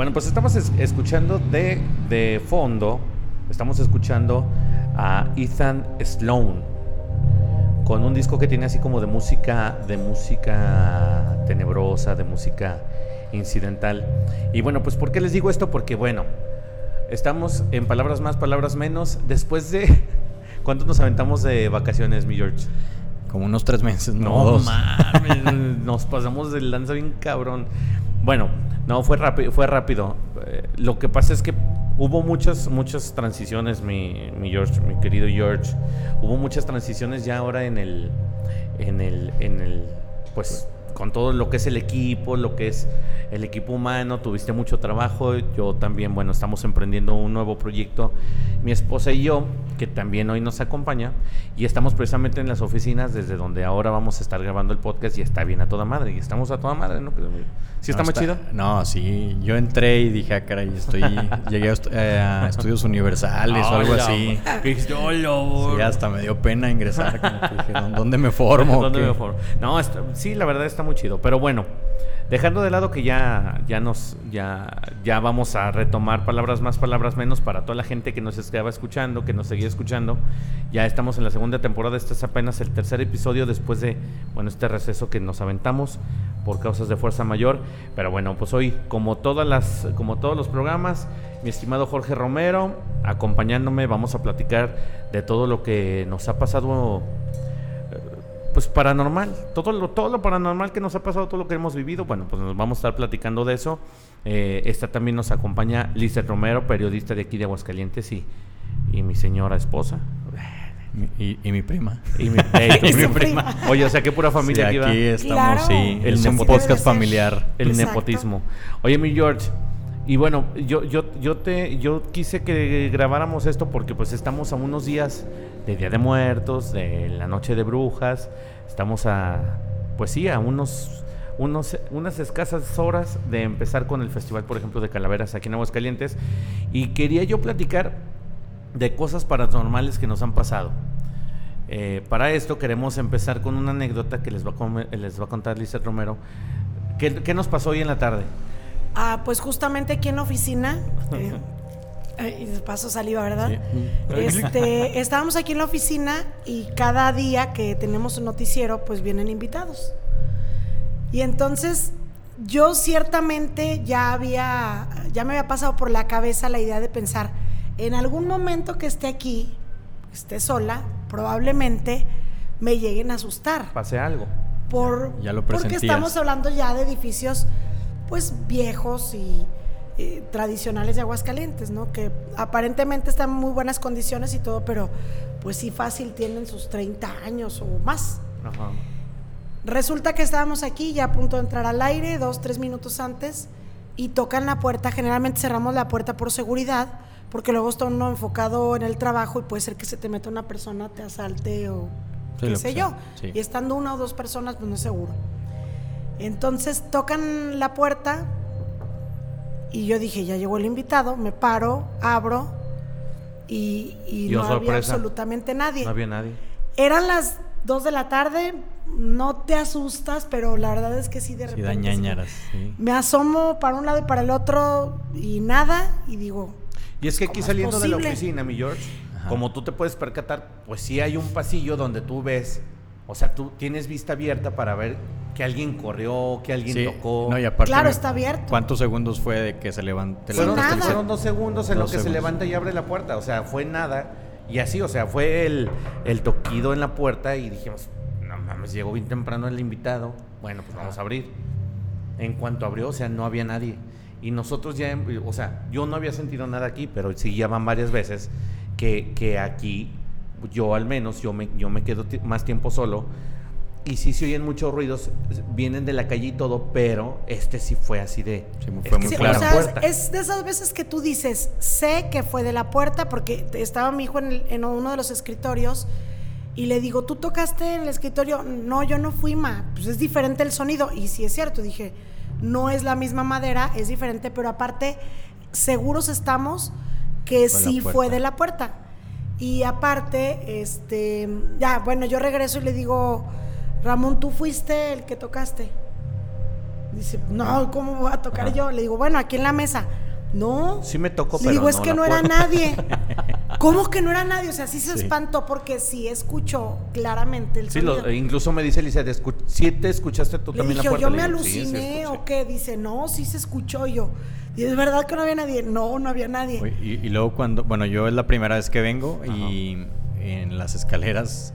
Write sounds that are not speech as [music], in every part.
Bueno, pues estamos es- escuchando de, de fondo, estamos escuchando a Ethan Sloan con un disco que tiene así como de música, de música tenebrosa, de música incidental. Y bueno, pues ¿por qué les digo esto? Porque bueno, estamos en palabras más, palabras menos, después de... [laughs] ¿Cuánto nos aventamos de vacaciones, mi George? Como unos tres meses, no, No mames, [laughs] nos pasamos del lanza bien cabrón. Bueno, no, fue rápido, fue rápido. Eh, lo que pasa es que hubo muchas, muchas transiciones, mi, mi George, mi querido George. Hubo muchas transiciones ya ahora en el, en el, en el, pues, con todo lo que es el equipo, lo que es el equipo humano, tuviste mucho trabajo. Yo también, bueno, estamos emprendiendo un nuevo proyecto, mi esposa y yo, que también hoy nos acompaña, y estamos precisamente en las oficinas desde donde ahora vamos a estar grabando el podcast y está bien a toda madre, y estamos a toda madre, ¿no? ¿Sí está No, más chido? No, sí. Yo entré y dije, ah, caray, estoy. [laughs] llegué a, est- eh, a estudios universales o algo así. "Hola, [laughs] Sí, hasta me dio pena ingresar. como que dije, "¿Dó- ¿Dónde me [laughs] formo? ¿Dónde qué?". me formo? No, está- sí, la verdad está muy chido. Pero bueno, dejando de lado que ya, ya nos, ya, ya vamos a retomar palabras más, palabras menos para toda la gente que nos estaba escuchando, que nos seguía escuchando. Ya estamos en la segunda temporada. Este es apenas el tercer episodio después de, bueno, este receso que nos aventamos por causas de fuerza mayor. Pero bueno, pues hoy, como todas las, como todos los programas, mi estimado Jorge Romero, acompañándome, vamos a platicar de todo lo que nos ha pasado pues paranormal, todo lo, todo lo paranormal que nos ha pasado, todo lo que hemos vivido, bueno, pues nos vamos a estar platicando de eso. Eh, esta también nos acompaña Lizeth Romero, periodista de aquí de Aguascalientes y, y mi señora esposa. Y, y mi prima. Y mi, [laughs] y [laughs] prima. prima. Oye, o sea, que pura familia Sí, aquí, aquí va. estamos, Claro. sí. El es un podcast familiar. El Exacto. nepotismo. Oye, mi George, y bueno, yo, yo, yo te, yo quise que grabáramos esto porque pues estamos a unos días de Día de Muertos, de la Noche de Brujas, estamos a, pues sí, a unos, unos, unas escasas horas de empezar con el festival, por ejemplo, de Calaveras aquí en Aguascalientes, y quería yo platicar de cosas paranormales que nos han pasado. Eh, para esto queremos empezar con una anécdota que les va a, les va a contar Lizeth Romero. ¿Qué, qué nos pasó hoy en la tarde? Ah, pues justamente aquí en la oficina, [laughs] eh, eh, y de paso saliva, ¿verdad? Este, estábamos aquí en la oficina y cada día que tenemos un noticiero, pues vienen invitados. Y entonces yo ciertamente ya había, ya me había pasado por la cabeza la idea de pensar, en algún momento que esté aquí, esté sola, probablemente me lleguen a asustar Pase algo. por Ya lo porque estamos hablando ya de edificios pues viejos y eh, tradicionales de Aguascalientes, ¿no? Que aparentemente están en muy buenas condiciones y todo, pero pues sí fácil tienen sus 30 años o más. Ajá. Resulta que estábamos aquí ya a punto de entrar al aire, dos, tres minutos antes, y tocan la puerta. Generalmente cerramos la puerta por seguridad, porque luego está uno enfocado en el trabajo y puede ser que se te meta una persona, te asalte o Sí, qué sé yo. sí. Y estando una o dos personas, pues no es seguro. Entonces tocan la puerta y yo dije, ya llegó el invitado, me paro, abro y, y Y, oh, no había absolutamente nadie. No había nadie. Eran las 2 de la tarde, no te asustas, pero la verdad es que sí de repente. sí. ñañaras. sí. Me asomo para un lado y para el otro y nada, y digo, Y es que aquí ¿Cómo es saliendo de la oficina, mi George, Ajá. como tú te puedes percatar, pues sí hay un pasillo donde tú ves, o sea, tú tienes vista abierta para ver que alguien corrió, que alguien Sí, tocó. no, y aparte claro, está abierto. ¿Cuántos segundos fue de que se levante? Fueron, nada. fueron dos segundos en Dos lo que se levanta y abre la puerta, o sea, fue nada. Y así, o sea, fue el, el toquido en la puerta y dijimos, no mames, llegó bien temprano el invitado. Bueno, pues vamos a abrir. En cuanto abrió, o sea, no había nadie. Y nosotros ya, o sea, yo no había sentido nada aquí, pero sí ya van varias veces que, que aquí, yo al menos, yo me, yo me quedo más tiempo solo. Y sí se oyen muchos ruidos, vienen de la calle y todo, pero este sí fue así de... Sí, fue muy Sí, claro. o la sea, es- puerta. es de esas veces que tú dices, sé que fue de la puerta porque estaba mi hijo en, el- en uno de los escritorios y le digo, ¿tú tocaste en el escritorio? No, yo no fui, ma. Pues es diferente el sonido. Y sí es cierto, dije, no es la misma madera, es diferente, pero aparte, seguros estamos que Fue sí fue de la puerta. Y aparte, este, ya, bueno, yo regreso y le digo, Ramón, tú fuiste el que tocaste. Dice, no, ¿cómo voy a tocar yo? Le digo, bueno, aquí en la mesa. No. Sí me tocó, Le pero digo, es no que la no era puedo". nadie. [laughs] ¿Cómo que no era nadie? O sea, sí se Sí. espantó porque sí escuchó claramente el Sí, sonido. lo- incluso me dice escu- ¿sí te escuchaste tú Le también dije, la puerta? yo me digo, "Sí, sí aluciné escuché". o qué. Dice, no, sí se escuchó yo. Y es verdad que no había nadie. No, no había nadie. Y, y luego cuando, bueno, yo es la primera vez que vengo y en las escaleras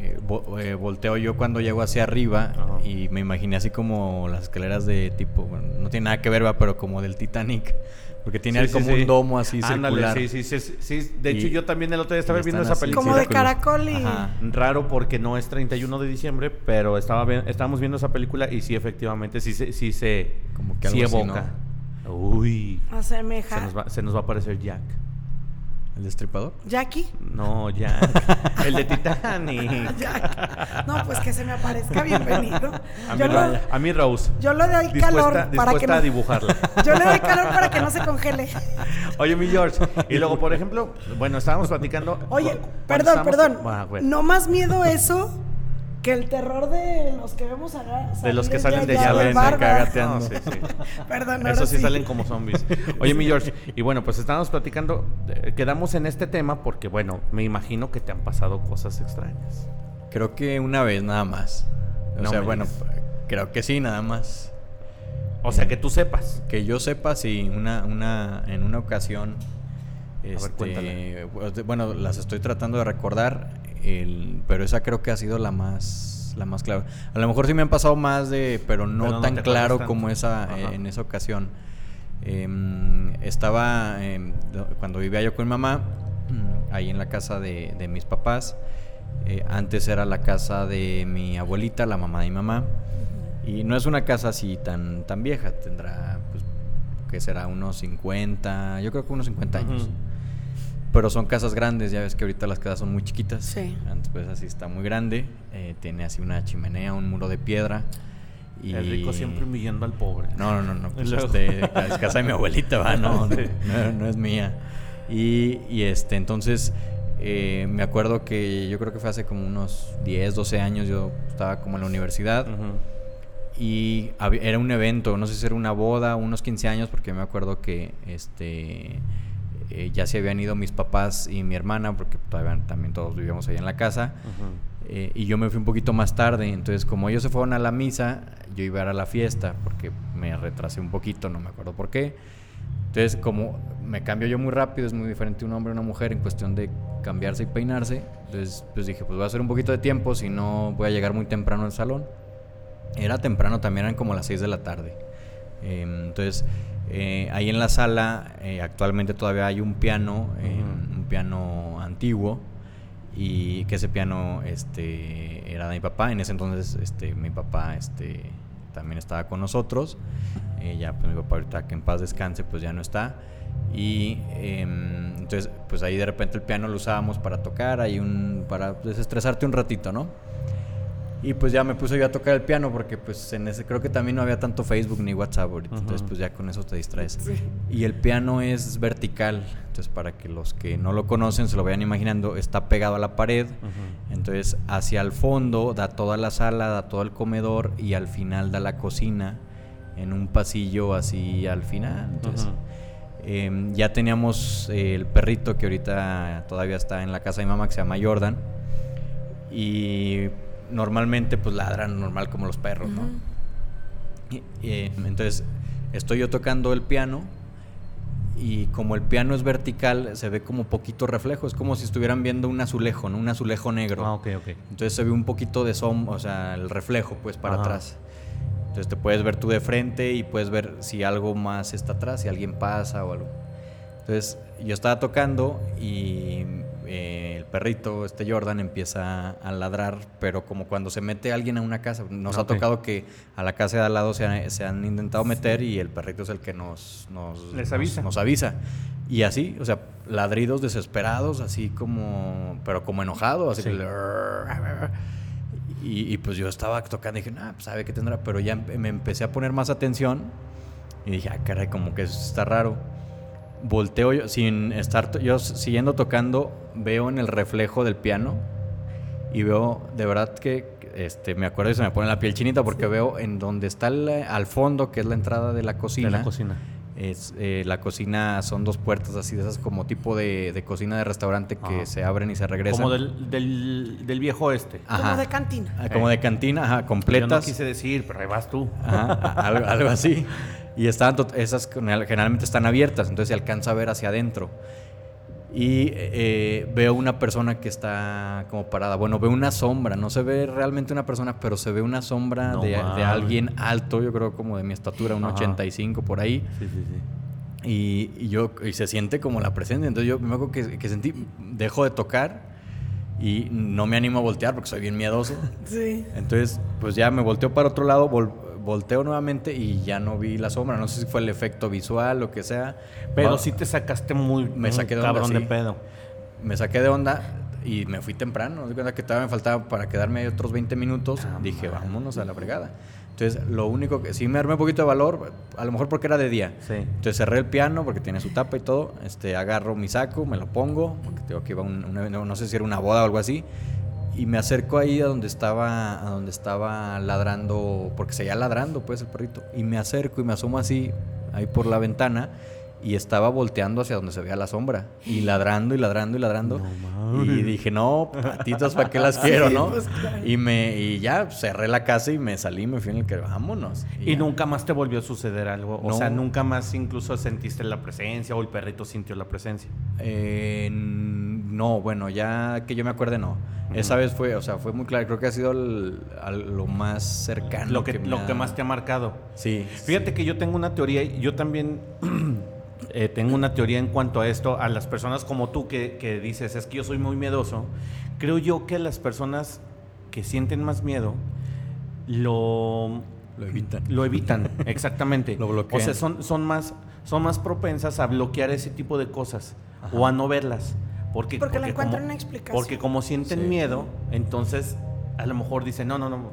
eh, vo- eh, volteo yo cuando llego hacia arriba Ajá. y me imaginé así como las escaleras de tipo, bueno, no tiene nada que ver, ¿va? pero como del Titanic, porque tiene Sí, como sí. un domo así Ándale, circular. sí, sí, sí. De Y- hecho, yo también el otro día estaba viendo esa película. Como de caracol y. Ajá. Raro porque no es 31 de diciembre, pero estaba estábamos viendo esa película y sí, efectivamente, sí se, sí se, Como que sí algo así, evoca. Uy, se Asemeja. nos, va, se nos va a aparecer Jack. ¿El destripador? Jackie. No, Jack. [laughs] el de Titanic. Jack. No, pues que se me aparezca, bienvenido. A mí, Yo, Ro- lo- a mí Rose. yo le doy Dispuesta, calor para que no. a dibujarla. [laughs] Yo le doy calor para que no se congele. [laughs] Oye, mi George. Y luego, por ejemplo, bueno, estábamos platicando. Oye, perdón, perdón. Ah, bueno. No más miedo eso que el terror de los que vemos a De los que salen de ya llave, cagateando. No, sí, sí. [laughs] Perdón, Eso sí, salen como zombies. Oye, mi George, y bueno, pues estábamos platicando, eh, quedamos en este tema porque, bueno, me imagino que te han pasado cosas extrañas. Creo que una vez nada más. O No sea, bueno, creo que sí, nada más. O sea, que tú sepas. Que yo sepa, sí, una, una, en una ocasión, este, de- bueno, las estoy tratando de recordar, el, pero esa creo que ha sido la más, la más clara. A lo mejor sí me han pasado más de, pero no Pero no tan claro como esa, Ajá. en esa ocasión. Em, estaba, em, do- cuando vivía yo con mi mamá, mm, ahí en la casa de, de mis papás. Eh, antes era la casa de mi abuelita, la mamá de mi mamá. Y no es una casa así tan, tan vieja, tendrá, pues, que será unos 50, yo creo que unos 50 años. Ujú. Pero son casas grandes, ya ves que ahorita las casas son muy chiquitas. Sí. Antes pues así está muy grande, eh, tiene así una chimenea, un muro de piedra. Y... El rico siempre humillando al pobre. No, no, no, no, pues Y [laughs] luego- este, es casa de mi abuelita, va, no, no, [laughs] Sí. no, no es mía. Y, y, este, entonces, eh, me acuerdo que yo creo que fue hace como unos 10, 12 años, yo estaba como en la universidad Ujú. y hab- era un evento, no sé si era una boda, unos 15 años, porque me acuerdo que este eh, ya se habían ido mis papás y mi hermana, porque todavía también todos vivíamos ahí en la casa. Ujú. eh, y yo me fui un poquito más tarde, entonces como ellos se fueron a la misa, yo iba a ir a la fiesta, porque me retrasé un poquito, no me acuerdo por qué. Entonces, como me cambio yo muy rápido, es muy diferente un hombre a una mujer en cuestión de cambiarse y peinarse. Entonces, pues dije, pues voy a hacer un poquito de tiempo, si no voy a llegar muy temprano al salón. Era temprano, también eran como las 6 de la tarde. Eh, entonces, eh, ahí en la sala eh, actualmente todavía hay un piano, eh, Ujú. un piano antiguo, y que ese piano este, era de mi papá. En ese entonces este, mi papá este, también estaba con nosotros. Eh, ya pues mi papá ahorita que en paz descanse pues ya no está. Y em, entonces pues ahí de repente el piano lo usábamos para tocar, ahí un, para desestresarte un ratito, ¿no? Y pues ya me puse yo a tocar el piano porque pues en ese creo que también no había tanto Facebook ni WhatsApp ahorita, entonces pues ya con eso te distraes. Sí. Y el piano es vertical, entonces para que los que no lo conocen se lo vayan imaginando, está pegado a la pared, entonces hacia el fondo da toda la sala, da todo el comedor y al final da la cocina en un pasillo así al final. Entonces, eh, ya teníamos eh, el perrito que ahorita todavía está en la casa de mi mamá que se llama Jordan y normalmente pues ladran normal como los perros, ¿no? Y- y, entonces estoy yo tocando el piano y como el piano es vertical se ve como poquito reflejo, es como si estuvieran viendo un azulejo, ¿no? Un azulejo negro. Ah, ok, ok. Entonces se ve un poquito de som, o sea, el reflejo pues para Ajá. atrás. Entonces te puedes ver tú de frente y puedes ver si algo más está atrás, si alguien pasa o algo. Entonces yo estaba tocando y eh, el perrito, este Jordan, empieza a ladrar, pero como cuando se mete alguien a una casa. Nos ha tocado que a la casa de al lado se han, se han intentado meter y el perrito es el que nos, nos, Les nos- avisa. nos avisa. Y así, o sea, ladridos desesperados, así como, pero como enojado, así Sí. que- y, y pues yo estaba tocando y dije, nah, pues sabe qué tendrá, pero ya empe- me empecé a poner más atención y dije, ah, caray, como que eso está raro. Volteo yo, sin estar yo siguiendo tocando, veo en el reflejo del piano y veo de verdad que, este, me acuerdo y se me pone la piel chinita porque veo en donde está el- al fondo, que es la entrada de la cocina. De la cocina. Es, eh, la cocina son dos puertas así de esas como tipo de, de cocina de restaurante que Ajá. se abren y se regresan. Como del, del, del viejo este. Ajá. Como de cantina. Ah, como de cantina, ajá, Yo no completas. quise decir, pero ahí vas tú. Ajá, a- algo, algo así. [laughs] Y estaban tot- esas general- generalmente están abiertas, entonces se alcanza a ver hacia adentro. Y eh, veo una persona que está como parada. Bueno, veo una sombra. No se ve realmente una persona, pero se ve una sombra No de, de alguien alto, yo creo como de mi estatura, un Ajá. 85 por ahí. Sí, sí, sí. Y, y yo y se siente como la presencia. Entonces yo me acuerdo que, que sentí, dejo de tocar y no me animo a voltear porque soy bien miedoso. Sí. Entonces, pues ya me volteo para otro lado, vol- volteo nuevamente y ya no vi la sombra. No sé si fue el efecto visual o que sea. Pero sí te sacaste muy, Me muy saqué de onda, cabrón de sí. pedo. Me saqué de onda y me fui temprano. Di cuenta que todavía me faltaba para quedarme otros 20 minutos. Ah, Dije, vámonos a la fregada. Entonces, lo único que sí me armé un poquito de valor, a lo mejor porque era de día. Sí. Entonces cerré el piano porque tiene su tapa y todo. Este, agarro mi saco, me lo pongo, porque tengo que iba a un, un evento, no sé si era una boda o algo así. Y me acerco ahí a donde estaba, a donde estaba ladrando, porque seguía ladrando pues el perrito. Y me acerco y me asomo así, ahí por la ventana, y estaba volteando hacia donde se veía la sombra. Y [laughs] ladrando y ladrando y ladrando. y dije, no, patitas, ¿para qué las [laughs] quiero, Sí, no? pues, claro. Y me, y ya cerré la casa y me salí, me fui en el que vámonos. Y nunca más te volvió a suceder algo. O sea, nunca más incluso sentiste la presencia o el perrito sintió la presencia. Eh, no, bueno, ya que yo me acuerde, no. Esa vez fue, o sea, fue muy claro. Creo que ha sido el- al- lo más cercano. Lo que, lo ha- que más te ha marcado. Sí. Fíjate que yo tengo una teoría, y yo también [clears throat] eh, tengo una teoría en cuanto a esto, a las personas como tú que, que dices, es que yo soy muy miedoso, creo yo que las personas que sienten más miedo lo, Lo evitan. Lo evitan, [laughs] exactamente. Lo bloquean. O sea, son, son, más, son más propensas a bloquear ese tipo de cosas Ajá. o a no verlas. Porque, Porque le encuentran como, una explicación. Porque como sienten Sí. miedo, entonces a lo mejor dicen, no, no, no.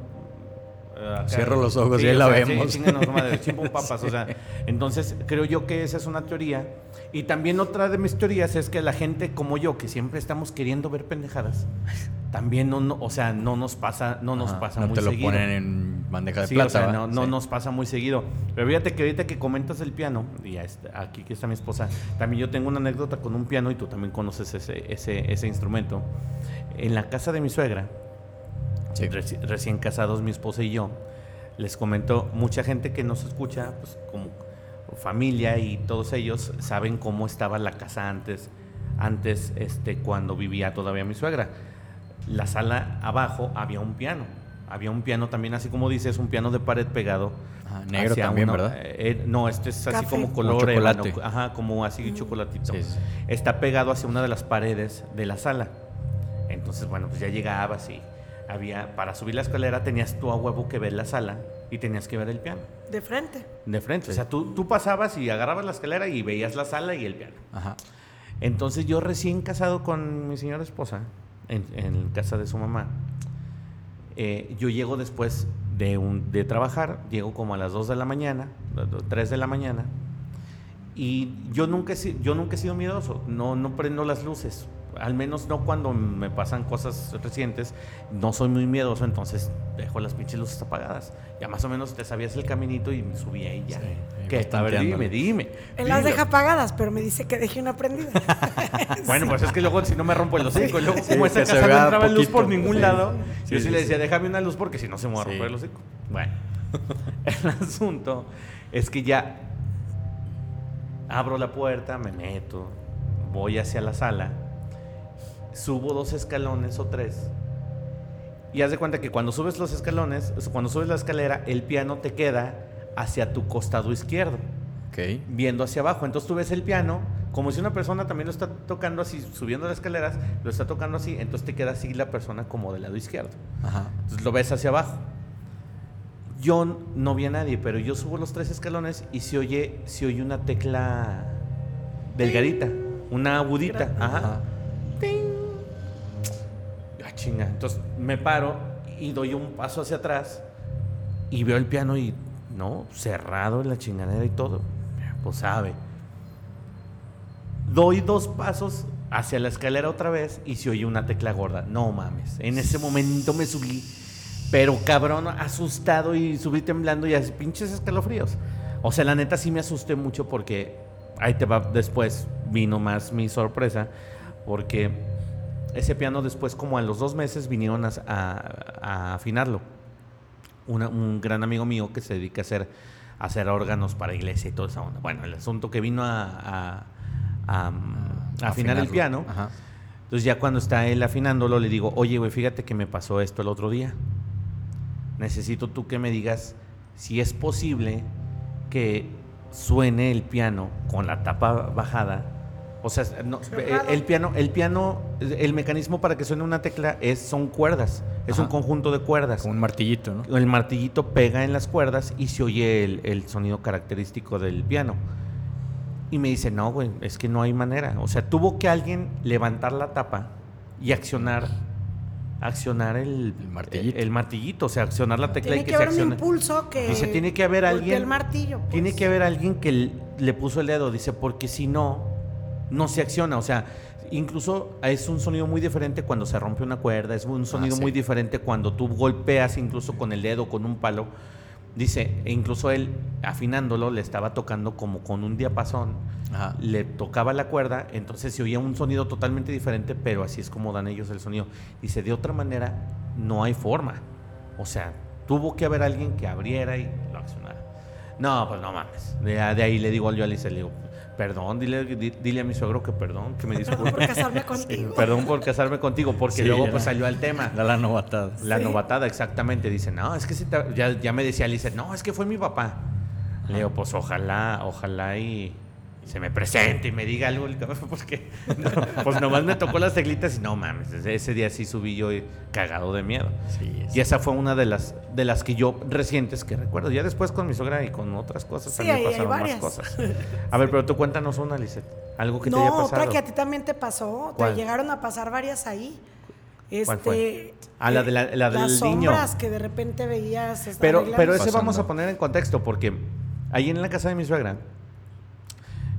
Acá- Cierro los ojos y ahí la sea, sí, vemos. chinganos madre, [laughs] papas, o sea, entonces creo yo que esa es una teoría. Y también otra de mis teorías es que la gente como yo, que siempre estamos queriendo ver pendejadas, también no, no- o sea, no nos pasa, no nos Ajá, pasa no muy te lo seguido. ponen en bandeja de Sí, plata. o sea, no, no Sí. nos pasa muy seguido. Pero fíjate que ahorita que comentas el piano, y está- aquí que está mi esposa, también yo tengo una anécdota con un piano y tú también conoces ese, ese, ese instrumento. En la casa de mi suegra, Sí. reci- recién casados mi esposa y yo, les comento, mucha gente que nos escucha, pues como familia y todos ellos saben cómo estaba la casa antes, antes este, cuando vivía todavía mi suegra. La sala abajo había un piano. Había un piano también, así como dices, un piano de pared pegado. Ajá, negro también, ¿verdad? eh, eh, no, este es así Café. como Como color chocolate. ébano, ajá, como así chocolatito. Sí, sí, sí. Está pegado hacia una de las paredes de la sala. Entonces, bueno, pues ya llegabas y había, para subir la escalera tenías tú a huevo que ver la sala y tenías que ver el piano De frente. de frente. O sea, tú, tú pasabas y agarrabas la escalera y veías la sala y el piano. Ajá. Entonces yo recién casado con mi señora esposa, en, en casa de su mamá, eh, yo llego después de, un, de trabajar, llego como a las 2 de la mañana, 3 de la mañana, y yo nunca, he, yo nunca he sido miedoso, no, no prendo las luces, al menos no cuando me pasan cosas recientes, no soy muy miedoso, entonces dejo las pinches luces apagadas. Ya más o menos te sabías el caminito y me subí ahí ya. Sí, ¿Qué? A ver, dime, dime. Él las deja apagadas, pero me dice que deje una prendida. [laughs] Bueno, pues es que luego si no me rompo el hocico, luego Sí, como esta que se casa no entraba luz poquito. por ningún Sí. lado, Sí, yo sí, sí, le sí. decía, déjame una luz porque si no se me va a romper Sí. el hocico. Bueno, [laughs] el asunto es que ya abro la puerta, me meto, voy hacia la sala, subo dos escalones o tres. Y haz de cuenta que cuando subes los escalones, cuando subes la escalera, el piano te queda hacia tu costado izquierdo Ok. viendo hacia abajo. Entonces tú ves el piano como si una persona también lo está tocando así, subiendo las escaleras, lo está tocando así, entonces te queda así la persona como del lado izquierdo. Ajá. Entonces lo ves hacia abajo. Yo no vi a nadie, pero yo subo los tres escalones y se oye, se oye una tecla delgadita, una agudita. Ajá. Ajá. Chinga. Entonces me paro y doy un paso hacia atrás y veo el piano y, no, cerrado en la chingadera y todo. Pues sabe. Doy dos pasos hacia la escalera otra vez y se oye una tecla gorda. No mames. En ese momento me subí Pero cabrón, asustado y subí temblando y así pinches escalofríos. O sea, la neta sí me asusté mucho porque ahí te va después vino más mi sorpresa porque ese piano después como a los dos meses vinieron a, a- a afinarlo. Una- un gran amigo mío que se dedica a hacer, a hacer órganos para iglesia y toda esa onda. Bueno, el asunto que vino a, mm, afinar el piano. Ajá. Entonces ya cuando está él afinándolo le digo, oye, güey, fíjate que me pasó esto el otro día. Necesito tú que me digas si es posible que suene el piano con la tapa bajada. O sea, no, eh, el piano, el piano, el mecanismo para que suene una tecla es, son cuerdas, es un conjunto de cuerdas. Como un martillito, ¿no? El martillito pega en las cuerdas y se oye el, el sonido característico del piano. Y me dice, no, güey, es que no hay manera. O sea, tuvo que alguien levantar la tapa y accionar, accionar el, El martillito. el martillito, o sea, accionar la tecla Tiene y que que se haber un accione. impulso que. Dice, tiene que haber alguien. el martillo. pues. Tiene que haber alguien que le puso el dedo, dice, porque si no, no se acciona. O sea, incluso es un sonido muy diferente cuando se rompe una cuerda, es un sonido sí. muy diferente cuando tú golpeas incluso con el dedo, con un palo. Dice, e incluso él afinándolo le estaba tocando como con un diapasón, Ajá. le tocaba la cuerda, entonces se oía un sonido totalmente diferente, pero así es como dan ellos el sonido. Dice, de otra manera, no hay forma. O sea, tuvo que haber alguien que abriera y lo accionara. No, pues no mames. De, de ahí le digo yo a Alicia, le digo, perdón, dile, di- dile a mi suegro que perdón, que me Perdón [laughs] disculpe. por casarme contigo. Perdón por casarme contigo, porque Sí, luego pues salió al tema. La novatada. La Sí. novatada, exactamente. Dice, no, es que se te- ya, ya me decía Alicia, no, es que fue mi papá. Le digo, pues ojalá, ojalá y se me presente y me diga algo el cabrón, [laughs] porque no, pues nomás me tocó las teclitas y no mames, desde ese día sí subí yo cagado de miedo. Sí, Y esa fue una de las de las que yo recientes que recuerdo. Ya después con mi suegra y con otras cosas Sí, también hay- hay pasaron más cosas. [laughs] A ver, pero tú cuéntanos una, Lisette. Algo que te haya No, pasado. otra que a ti también te pasó. ¿Cuál? Te llegaron a pasar varias ahí. Este, ¿Cuál fue? Ah, la de la- la del las niño. sombras que de repente veías. Pero, pero ese Pasando. vamos a poner en contexto, porque ahí en la casa de mi suegra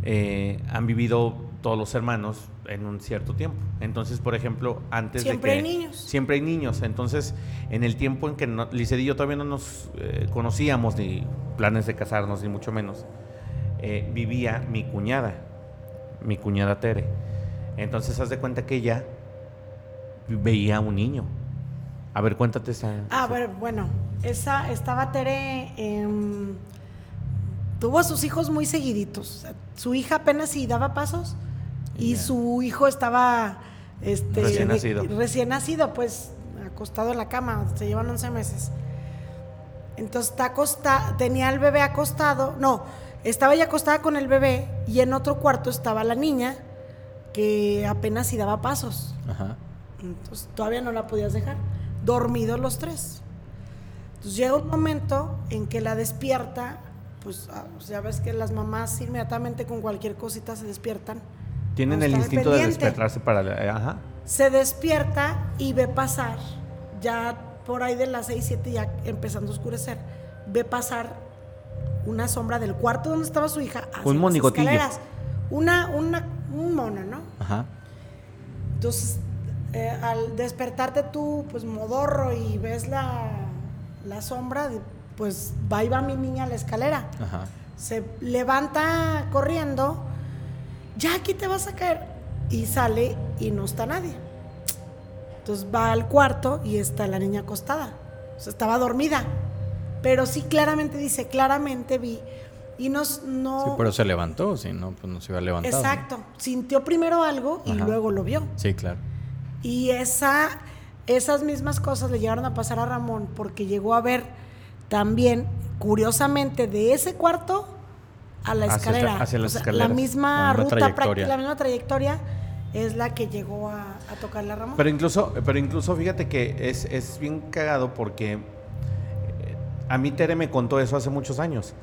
eh, han vivido todos los hermanos en un cierto tiempo. Entonces, por ejemplo, antes Siempre de hay que... niños. Siempre hay niños. Entonces, en el tiempo en que no, y yo todavía no nos eh, conocíamos, ni planes de casarnos, ni mucho menos, eh, vivía mi cuñada, mi cuñada Tere. Entonces, haz de cuenta que ella veía a un niño. A ver, cuéntate esa... Ah, esa- ver, bueno, esa estaba Tere. em, tuvo a sus hijos muy seguiditos. Su hija apenas sí daba pasos y Ya. su hijo estaba este, Recién nacido. recién nacido, pues acostado en la cama. Se llevan 11 meses. Entonces está acosta- tenía al bebé acostado. No, estaba ella acostada con el bebé y en otro cuarto estaba la niña que apenas sí daba pasos. Ajá. Entonces todavía no la podías dejar. Dormidos los tres. Entonces llega un momento en que la despierta, pues ah, ya ves que las mamás inmediatamente con cualquier cosita se despiertan. Tienen No el instinto de despertarse para... eh, Ajá. Se despierta y ve pasar, ya por ahí de las 6, 7, ya empezando a oscurecer, ve pasar una sombra del cuarto donde estaba su hija. hacia Un monigotillo. Una, una, un mono, ¿no? Ajá. Entonces, eh, al despertarte tú, pues modorro y ves la, la sombra, de- pues va y va mi niña a la escalera. Ajá. Se levanta corriendo, ya aquí te vas a caer. Y sale y no está nadie. Entonces va al cuarto y está la niña acostada. O sea, estaba dormida. Pero sí claramente dice, claramente vi. Y nos, no... Sí, pero se levantó, si no, pues no se iba a levantar. ¿no? Exacto. Sintió primero algo y Ajá. luego lo vio. Sí, claro. Y esa, esas mismas cosas le llegaron a pasar a Ramón porque llegó a ver también, curiosamente, de ese cuarto a la Hacia escalera. hacia las O sea, escaleras. La misma La misma ruta, la misma trayectoria es la que llegó a, a tocarle a Ramón. Pero incluso, pero incluso fíjate que es, es bien cagado porque eh, a mí Tere me contó eso hace muchos años.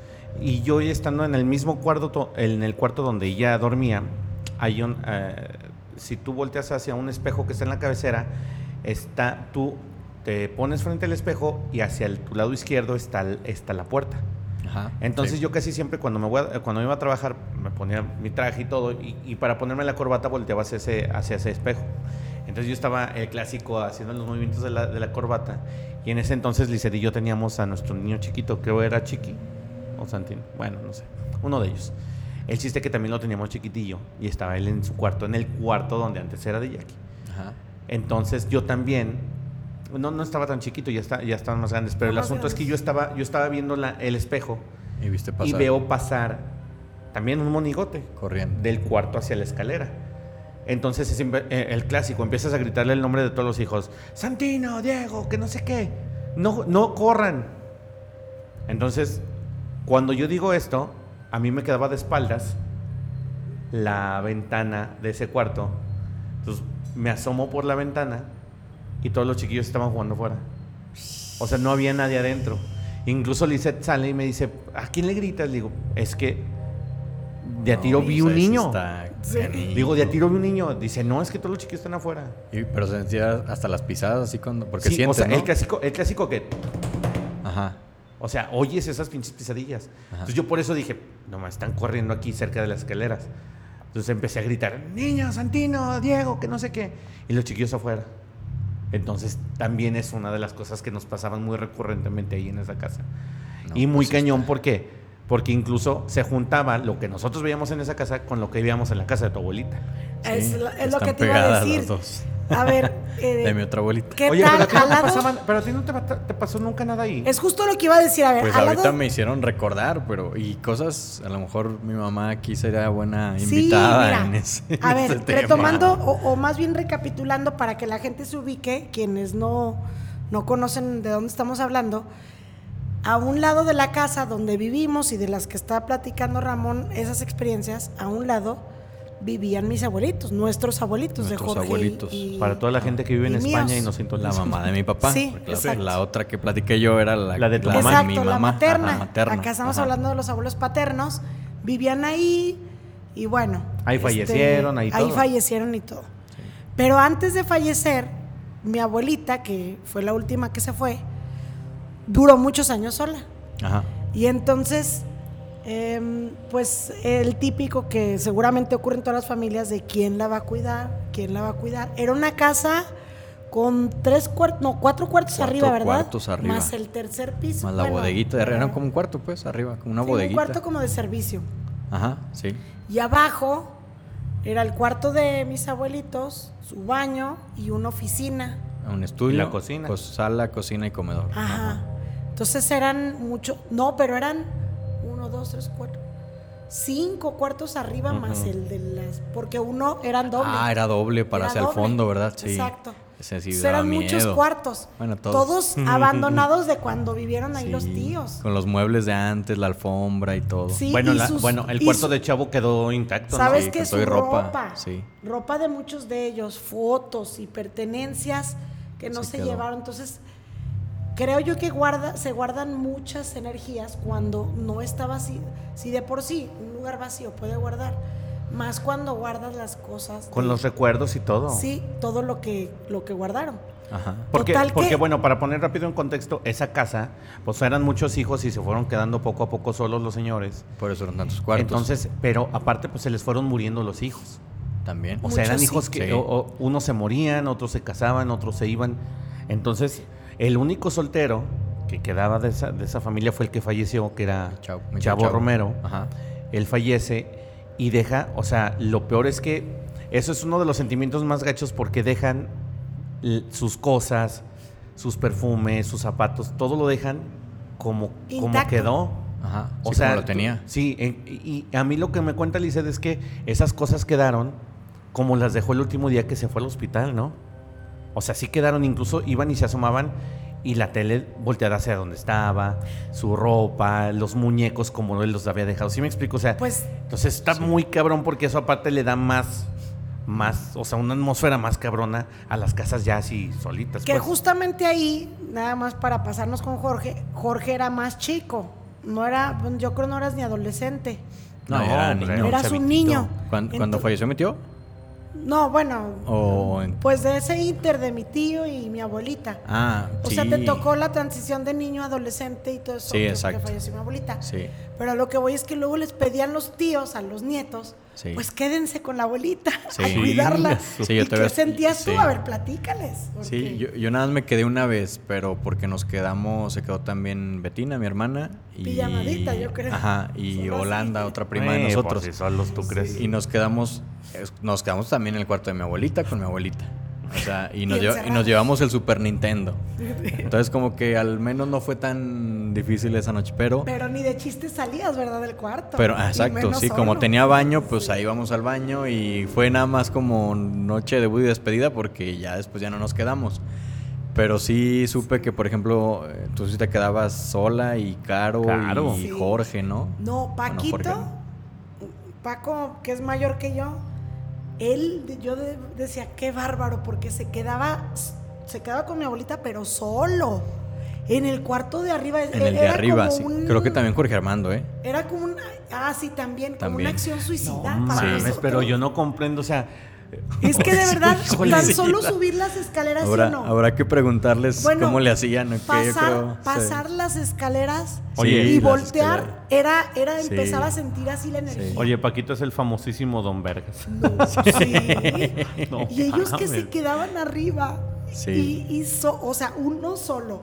Y yo estando en el mismo cuarto, to- en el cuarto donde ella dormía, hay un, eh, si tú volteas hacia un espejo que está en la cabecera, está, tú te pones frente al espejo y hacia el, tu lado izquierdo está, está la puerta. Ajá. Entonces Sí. yo casi siempre cuando me voy a- cuando iba a trabajar me ponía mi traje y todo y, y para ponerme la corbata volteaba hacia ese, hacia ese espejo. Entonces yo estaba el clásico haciendo los movimientos de la, de la corbata. Y en ese entonces Lizeth y yo teníamos a nuestro niño chiquito, creo era Chiqui o Santino. Bueno, no sé. Uno de ellos. El chiste que también lo teníamos chiquitillo y estaba él en su cuarto, en el cuarto donde antes era de Jackie. Ajá. Entonces yo también, no, no estaba tan chiquito, ya, está, ya estaban más grandes, pero el asunto es que yo estaba, yo estaba viendo la- el espejo Y viste pasar. y veo pasar también un monigote Corriendo. del cuarto hacia la escalera. Entonces es eh, el clásico, empiezas a gritarle el nombre de todos los hijos. Santino, Diego, que no sé qué. No, no corran. Entonces, cuando yo digo esto, a mí me quedaba de espaldas la ventana de ese cuarto. Entonces me asomo por la ventana y todos los chiquillos estaban jugando fuera. O sea, no había nadie adentro. Incluso Lisette sale y me dice, ¿a quién le gritas? Le digo, es que de a tiro No, vi un niño. Sí. Digo, de a tiro vi un niño. Dice, no, es que todos los chiquillos están afuera. Y- pero se sentía hasta las pisadas así cuando. Porque Sí, sientes, o sea, ¿no? el clásico, el clásico que, Ajá. o sea, oyes esas pinches pisadillas. Ajá. Entonces yo por eso dije, no me están corriendo aquí cerca de las escaleras. Entonces empecé a gritar, niño, Santino, Diego, que no sé qué. Y los chiquillos afuera. Entonces también es una de las cosas que nos pasaban muy recurrentemente ahí en esa casa. No, y muy pues cañón, está. ¿por qué? Porque incluso se juntaba lo que nosotros veíamos en esa casa con lo que veíamos en la casa de tu abuelita. Es, Sí, lo- es lo están que te iba a decir. dos. A ver, [laughs] eh, De mi otra abuelita. ¿qué Oye, tal? pero a ti no te lado- pasaban- pero a ti no te, pa- te pasó nunca nada ahí. Es justo lo que iba a decir. A ver, Pues ahorita lado- me hicieron recordar, pero. Y cosas. A lo mejor mi mamá aquí sería buena Sí, invitada mira, en ese. A ver, ese tema. retomando o, o más bien recapitulando para que la gente se ubique, quienes no, no conocen de dónde estamos hablando, a un lado de la casa donde vivimos y de las que está platicando Ramón, esas experiencias, a un lado vivían mis abuelitos, nuestros abuelitos Nuestros de Jorge. abuelitos. y- Para toda la gente que vive en España míos. y nos La sintoniza. mamá de mi papá. Sí, porque la- exacto. la, otra que platiqué yo era la, La de tu mamá. de Exacto, mi la mamá. materna. Ajá, materna. Acá estamos Ajá. hablando de los abuelos paternos. Vivían ahí y bueno. Ahí fallecieron, ahí Ahí todo. fallecieron y todo. Pero antes de fallecer, mi abuelita, que fue la última que se fue, duró muchos años sola. Ajá. Y entonces, em, pues el típico que seguramente ocurre en todas las familias de quién la va a cuidar, quién la va a cuidar. Era una casa con tres cuartos, no, cuatro cuartos Cuatro arriba, ¿verdad? cuartos arriba. Más el tercer piso. Más la Bueno, bodeguita de arriba. Era como un cuarto, pues, arriba. Como una Sí, bodeguita. Un cuarto como de servicio. Ajá, sí. Y abajo era el cuarto de mis abuelitos, su baño y una oficina. Un estudio. Y la cocina. sala, cocina y comedor. Ajá. Entonces eran mucho, no, pero eran uno, dos, tres, cuatro, cinco cuartos arriba más el de las, porque uno eran doble. Ah, era doble para Era hacia el fondo, ¿verdad? Sí. Exacto. Ese sí eran muchos cuartos. Bueno, todos. todos [laughs] abandonados de cuando vivieron ahí Sí, los tíos. Con los muebles de antes, la alfombra y todo. Sí, Bueno, y la- sus- bueno, el cuarto su- de Chavo quedó intacto, ¿no? ¿Sabes Sí, qué? Su ropa. ropa, sí. Ropa de muchos de ellos, fotos y pertenencias que no se llevaron. Entonces, creo yo que guarda, se guardan muchas energías cuando no está vacío. Si de por sí un lugar vacío puede guardar, más cuando guardas las cosas. Con de- los recuerdos y todo. Sí, todo lo que, lo que guardaron. Ajá. Porque, Total porque que- bueno, para poner rápido en contexto, esa casa, pues eran muchos hijos y se fueron quedando poco a poco solos los señores. Por eso eran tantos cuartos. Entonces, pero aparte, pues se les fueron muriendo los hijos. También. O sea, eran hijos sí. que Sí. o- o unos se morían, otros se casaban, otros se iban. Entonces, el único soltero que quedaba de esa, de esa familia fue el que falleció, que era Chavo- mi Chavo, Chavo. Romero. Ajá. Él fallece y deja, o sea, lo peor es que eso es uno de los sentimientos más gachos porque dejan sus cosas, sus perfumes, sus zapatos, todo lo dejan como, como quedó. Ajá. O sí, sea, como lo tenía. Sí, y a mí lo que me cuenta Lizeth es que esas cosas quedaron como las dejó el último día que se fue al hospital, ¿no? O sea, sí quedaron, incluso iban y se asomaban y la tele volteada hacia donde estaba, su ropa, los muñecos como él los había dejado. ¿Sí me explico? O sea, Pues entonces está muy cabrón porque eso aparte le da más, más, o sea, una atmósfera más cabrona a las casas ya así solitas. que pues. justamente ahí, nada más para pasarnos con Jorge, Jorge era más chico. No era, bueno, yo creo no eras ni adolescente. No, No, era niño. Eras un niño. ¿Cuándo, cuándo Ento- falleció mi tío? No, bueno. O en- Pues de ese inter de mi tío y mi abuelita. Ah, O sí. sea, te tocó la transición de niño a adolescente y todo eso. Sí, que- exacto. Que falleció mi abuelita. Sí. Pero a lo que voy es que luego les pedían los tíos a los nietos, Sí. pues quédense con la abuelita [laughs] Sí. a cuidarla. [laughs] Sí, yo ¿Y te qué sentías tú? sí. A ver, platícales. Sí, yo, yo nada más me quedé una vez, pero porque nos quedamos, se quedó también Betina, mi hermana. Y, Pijamadita, yo creo. Ajá, y. Holanda, otra prima de Eh, nosotros. Pues si solos tú crees. Y nos quedamos, nos quedamos también en el cuarto de mi abuelita con mi abuelita. O sea, y nos, lleva- y nos llevamos el Super Nintendo. Entonces como que al menos no fue tan difícil esa noche, pero... Pero ni de chistes salías, ¿verdad? Del cuarto. Pero, exacto, sí, como tenía baño, pues ahí vamos al baño y fue nada más como noche de debut y despedida porque ya después ya no nos quedamos. Pero sí supe que, por ejemplo, eh, tú sí te quedabas sola y Caro. Sí. y Jorge, ¿no? No, Bueno, Paquito. Paco, que es mayor que yo, él, yo de- decía, qué bárbaro, porque se quedaba, se quedaba con mi abuelita, pero solo. En el cuarto de arriba. En el de arriba, como sí. un- Creo que también Jorge Armando, ¿eh? Era como una. Ah, sí, también, como una acción suicida. No para mames, nosotros. pero yo no comprendo, o sea... Es que de [laughs] verdad, Híjole. tan solo subir las escaleras, ¿sí Habrá, no? habrá que preguntarles Bueno, cómo le hacían. pasar, creo, sí. pasar las escaleras Oye, y las voltear escaleras. era, era Sí. empezar a sentir así la energía. Oye, Paquito es el famosísimo Don Vergas. No, sí. [laughs] No y ellos que se quedaban arriba. Sí. Y, y so- o sea, uno solo.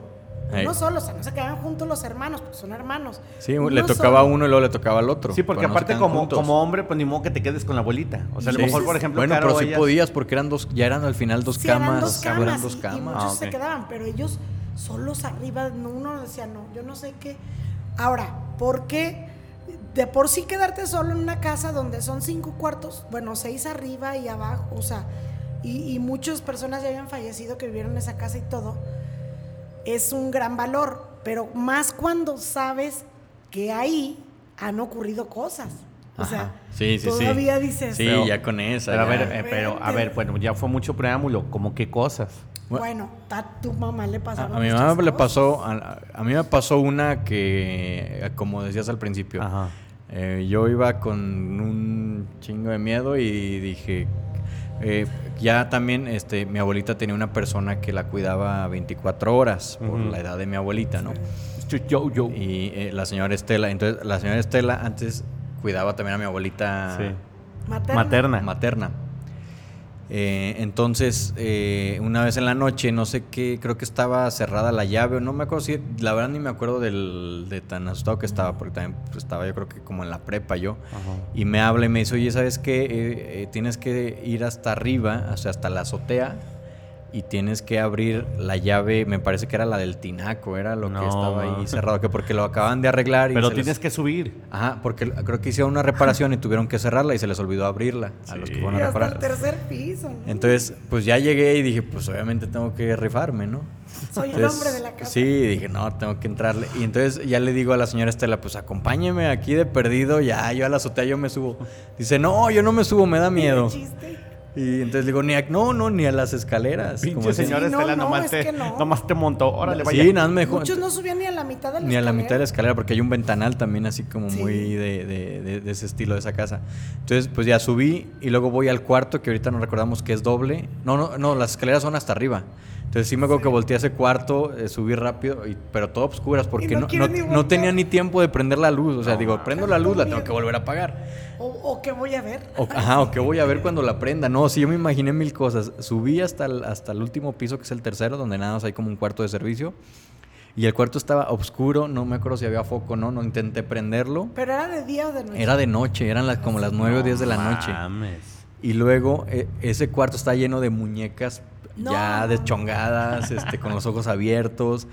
Uno solo, o sea, no se quedaban juntos los hermanos, porque son hermanos. Sí, le tocaba a uno y luego le tocaba al otro. Sí, porque no aparte como, juntos. como hombre, pues ni modo que te quedes con la abuelita. O sea, a lo mejor, por ejemplo, Bueno, Caro, pero sí ellas- podías porque eran dos, ya eran al final dos Sí, camas. eran dos camas, eran dos y- muchos Ah, se quedaban, pero ellos solos arriba, no, uno decía, no, yo no sé qué. Ahora, ¿por qué de por sí quedarte solo en una casa donde son cinco cuartos, bueno, seis arriba y abajo, o sea, y, y muchas personas ya habían fallecido que vivieron en esa casa y todo, es un gran valor, pero más cuando sabes que ahí han ocurrido cosas. O sea, Ajá. Sí, sí, sí. todavía dices, Sí, Pero- ya con esa. Pero a ver, eh, pero a ver, bueno, ya fue mucho preámbulo, como qué cosas. bueno, a tu mamá le A, pasaron a mi mamá le pasó, a, a mí me pasó una que, como decías al principio, Ajá. eh, yo iba con un chingo de miedo y dije, eh, ya también este, mi abuelita tenía una persona que la cuidaba 24 horas por la edad de mi abuelita, ¿no? Yo, yo. Y eh, la señora Estela, entonces la señora Estela antes cuidaba también a mi abuelita Sí. Materna. Materna. materna. Eh, entonces, eh, una vez en la noche, no sé qué, creo que estaba cerrada la llave, o no me acuerdo si, la verdad ni me acuerdo del, de tan asustado que estaba, porque también pues, estaba yo creo que como en la prepa yo. Ajá. Y me habla y me dice, oye, ¿sabes qué? Eh, eh, tienes que ir hasta arriba, o sea, hasta la azotea, y tienes que abrir la llave, me parece que era la del tinaco, era lo No, que estaba ahí cerrado, que porque lo acaban de arreglar. Y Pero les- tienes que subir. Ajá, porque creo que hicieron una reparación y tuvieron que cerrarla y se les olvidó abrirla a los que fueron Y a hasta el reparar. tercer piso. ¿no? Entonces, pues ya llegué y dije, pues obviamente tengo que rifarme, ¿no? Soy el hombre de la casa. Sí, dije, no, tengo que entrarle. Y entonces ya le digo a la señora Estela, pues acompáñeme aquí de perdido, ya yo a la azotea yo me subo. Dice, no, yo no me subo, me da miedo. Chiste. Y entonces le digo, ni a, no, no, ni a las escaleras. Pinche Como señora Sí, no, Estela no, nomás, es te, que no. nomás te montó. Órale, vaya. Sí, nada más me dejó. Muchos no subían ni a la mitad de la Ni a la mitad de la escalera. escalera, porque hay un ventanal también así como Sí. muy de, de- de- de ese estilo de esa casa. Entonces, pues ya subí y luego voy al cuarto, que ahorita no recordamos que es doble. No, no, no, las escaleras son hasta arriba. Entonces sí me acuerdo que volteé a ese cuarto, eh, subí rápido, y- pero todo obscuras, porque no no, no- ni tenía ni tiempo de prender la luz. O sea, digo, prendo la luz, la tengo que volver a apagar. O, o que voy a ver. O, ajá, o que voy a ver cuando la prenda. No, sí, yo me imaginé mil cosas. Subí hasta el, hasta el último piso, que es el tercero, donde nada más hay como un cuarto de servicio. Y el cuarto estaba oscuro, no me acuerdo si había foco o no, no intenté prenderlo. Pero era de día o de noche. Era de noche, eran las, como las 9 o 10 de la noche. Mames. Y luego eh, ese cuarto está lleno de muñecas No. ya deschongadas, este, con los ojos abiertos.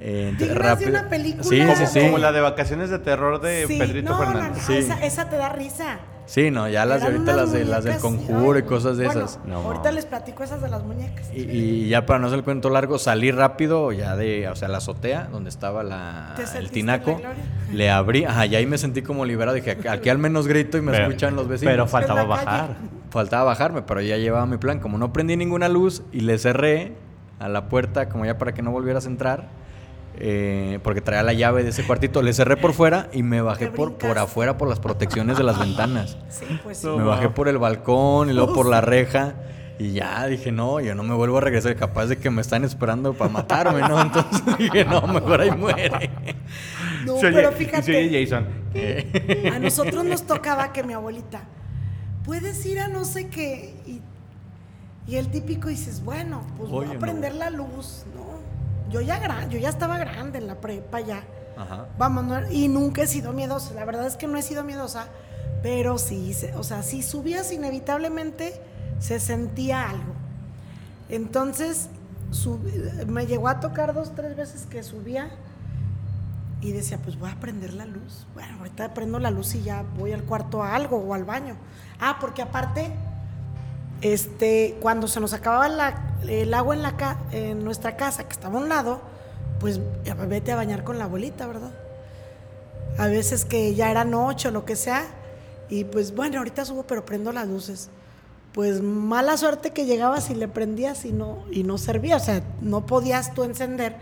Eh, de una película. Sí, sí, sí. Como la de vacaciones de terror de Sí, Pedrito no, no, Fernández. no, Sí. esa, esa te da risa. Sí, no, ya las de ahorita, las, de, las del conjuro y cosas de bueno, esas. No, ahorita no. les platico esas de las muñecas. Y, y ya para no hacer el cuento largo, salí rápido ya de, o sea, la azotea donde estaba la, ¿Te el tinaco. la? Le abrí, ajá, y ahí me sentí como liberado. Dije, aquí, al menos grito y me Pero- escuchan los vecinos. Pero faltaba bajar. Faltaba bajarme, pero ya llevaba mi plan. Como no prendí ninguna luz y le cerré a la puerta, como ya para que no volvieras a entrar, eh, porque traía la llave de ese cuartito, le cerré por fuera y me bajé por, por afuera por las protecciones de las ventanas. [laughs] Sí, pues sí. me bajé por el balcón y luego por la reja. Y ya dije, no, yo no me vuelvo a regresar. Capaz de que me están esperando para matarme, ¿no? [laughs] Entonces dije, no, mejor ahí muere. [laughs] No, pero fíjate. oye Jason. A nosotros nos tocaba que mi abuelita, puedes ir a no sé qué. Y, y el típico dices, bueno, pues voy a no. prender la luz. No, yo ya, yo ya estaba grande en la prepa ya. Ajá. Vamos, no- y nunca he sido miedosa. La verdad es que no he sido miedosa, pero sí, o sea, si subías inevitablemente, se sentía algo. Entonces, sub- me llegó a tocar dos, tres veces que subía y decía, pues voy a prender la luz. Bueno, ahorita prendo la luz y ya voy al cuarto a algo o al baño. Ah, porque aparte, este, cuando se nos acababa la- el agua en, la ca- en nuestra casa, que estaba a un lado, pues vete a bañar con la abuelita, ¿verdad? A veces que ya era noche o lo que sea, y pues bueno, ahorita subo, pero prendo las luces. Pues mala suerte que llegabas y le prendías y no, y no servía, o sea, no podías tú encender.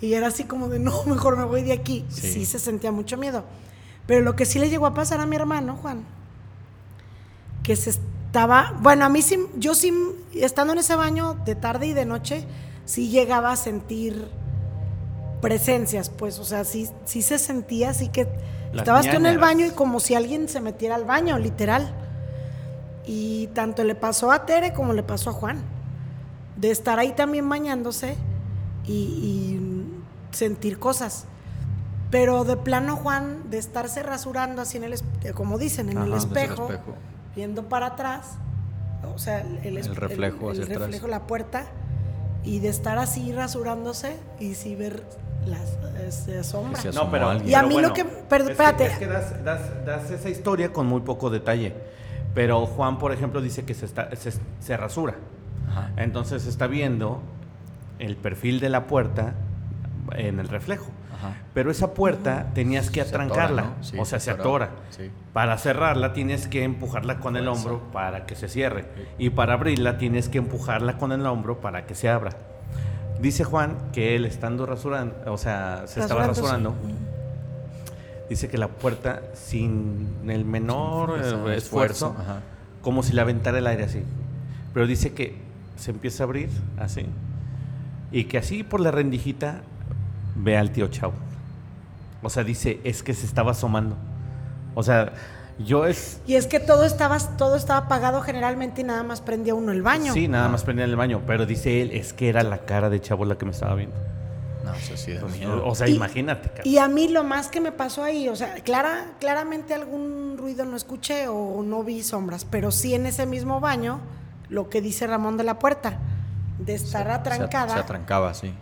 Y era así como de, [laughs] no, mejor me voy de aquí. Sí. sí se sentía mucho miedo. Pero lo que sí le llegó a pasar a mi hermano, Juan, que se estaba, bueno, a mí sí, yo sí, estando en ese baño de tarde y de noche, sí llegaba a sentir presencias, pues, o sea, sí, sí se sentía así que Las estabas tú en el baño y como si alguien se metiera al baño, literal. Y tanto le pasó a Tere como le pasó a Juan, de estar ahí también bañándose y, y sentir cosas. Pero de plano, Juan, de estarse rasurando así en el, como dicen, en el Ajá, espejo. Viendo para atrás, o sea, el, El reflejo el, hacia atrás. reflejo, la puerta, y de estar así rasurándose y sí ver las este, sombras. No, pero. alguien. Y a pero mí lo que- pero es espérate. Es que das, das- das esa historia con muy poco detalle. Pero Juan, por ejemplo, dice que se, está, se, se rasura. Ajá. Entonces está viendo el perfil de la puerta en el reflejo. Ajá. Pero esa puerta tenías que Se atora, atrancarla. ¿no? Sí, o sea, se atora. Sí. Para cerrarla tienes que empujarla con el hombro para que se cierre. Y para abrirla tienes que empujarla con el hombro para que se abra. Dice Juan que él estando rasurando, o sea, se estaba rasurando. Dice que la puerta sin el menor Sin eh, esfuerzo, esfuerzo, ajá. como si la aventara el aire así. Pero dice que se empieza a abrir así. Y que así por la rendijita ve al tío Chavo. O sea, dice, es que se estaba asomando. O sea, yo es... Y es que todo estaba, todo estaba apagado generalmente y nada más prendía uno el baño. Sí, nada más prendía en el baño. Pero dice él, es que era la cara de Chavo la que me estaba viendo. No, eso sí da Pues, miedo. o sea, Y- imagínate. cara. Y a mí lo más que me pasó ahí, o sea, clara, claramente algún ruido no escuché o no vi sombras, pero sí en ese mismo baño, lo que dice Ramón de la Puerta, de estar Se- atrancada, Se, atrancaba, sí.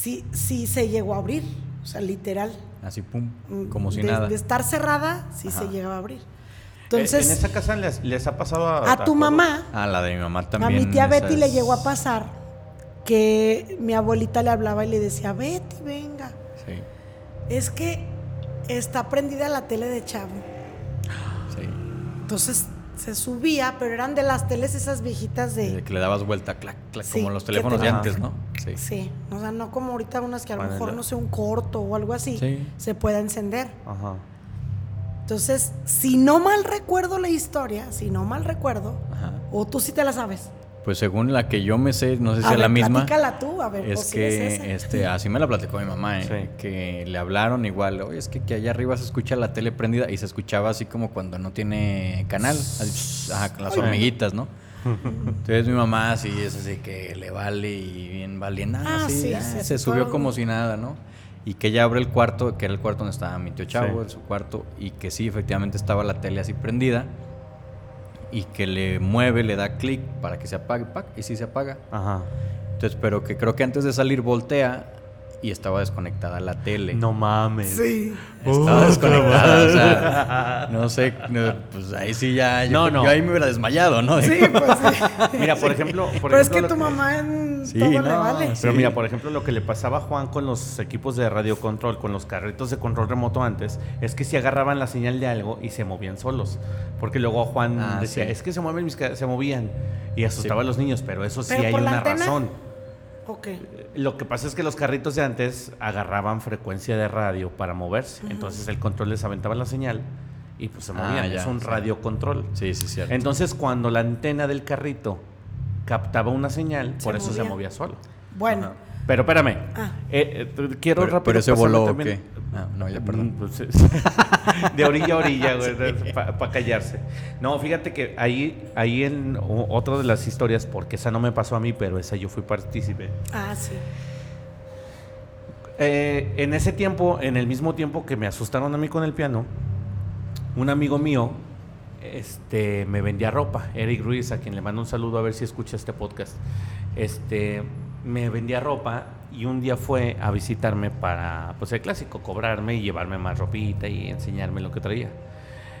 Sí, sí se llegó a abrir, o sea, literal. Así, pum, Mm, como si de, nada. De estar cerrada, sí Ajá. se llegaba a abrir. Eh, Entonces, en esa casa les, les ha pasado a... a tu mamá, Ah, la de mi mamá a también. mi tía Betty le llegó a pasar que mi abuelita le hablaba y le decía, Betty, venga. Sí, Es que está prendida la tele de Chavo. sí. Entonces se subía, pero eran de las teles esas viejitas De de... que le dabas vuelta, clac, clac, Sí, como los teléfonos te- de antes, ¿no? Sí. Sí, o sea, no como ahorita unas que a lo mejor, no sé, un corto o algo así, Sí. se pueda encender. Ajá. Entonces, si no mal recuerdo la historia, si no mal recuerdo, Ajá. o tú sí te la sabes. Pues según la que yo me sé, no sé si A es la misma. platícala tú, a ver, Es pues, es que esa. este, así me la platicó mi mamá, ¿eh? Sí. que le hablaron igual, oye, es que, que allá arriba se escucha la tele prendida y se escuchaba así como cuando no tiene canal, así, ajá, con las Ay. hormiguitas, ¿no? [laughs] Entonces mi mamá así es así que le vale y bien valiente, Ah, así, sí, ah, se se subió como si nada, ¿no? Y que ella abre el cuarto, que era el cuarto donde estaba mi tío Chavo, Sí. en su cuarto, y que sí, efectivamente estaba la tele así prendida y que le mueve, le da clic para que se apague, ¡pac! y sí se apaga. Ajá. Entonces, pero que creo que antes de salir voltea y estaba desconectada la tele. No mames. Sí. Estaba desconectada, o sea, no sé, no, pues ahí sí ya, yo, No, yo no. ahí me hubiera desmayado, ¿no? Sí, pues sí. [laughs] Mira, por ejemplo... Por Pero es ejemplo, que tu lo mamá en Sí, todo le no, vale. sí. Pero mira, por ejemplo, lo que le pasaba a Juan con los equipos de radiocontrol, con los carritos de control remoto antes, es que si agarraban la señal de algo y se movían solos. Porque luego Juan Ah, decía, sí. es que se mueven mis se movían y asustaba Sí. a los niños, pero eso sí Pero hay una antena. razón. Lo que pasa es que los carritos de antes agarraban frecuencia de radio para moverse. Entonces el control les aventaba la señal y pues se Ah, movían. ya, es un sí. radio control. Sí, sí, cierto. Entonces cuando la antena del carrito captaba una señal, Se por eso se movía. movía solo. Bueno, Ajá. Pero espérame. Ah. Eh, eh, quiero pero, rápido. pero ese pasarme voló o qué? Ah, no, ya Mm, perdón. pues, es- [laughs] de orilla a orilla, güey, [laughs] para callarse. No, fíjate que ahí, ahí en otra de las historias, porque esa no me pasó a mí, pero esa yo fui partícipe. ah, sí. Eh, en ese tiempo, en el mismo tiempo que me asustaron a mí con el piano, un amigo mío este, me vendía ropa, Eric Ruiz, a quien le mando un saludo a ver si escucha este podcast. Este, me vendía ropa y un día fue a visitarme para, pues el clásico, cobrarme y llevarme más ropita y enseñarme lo que traía.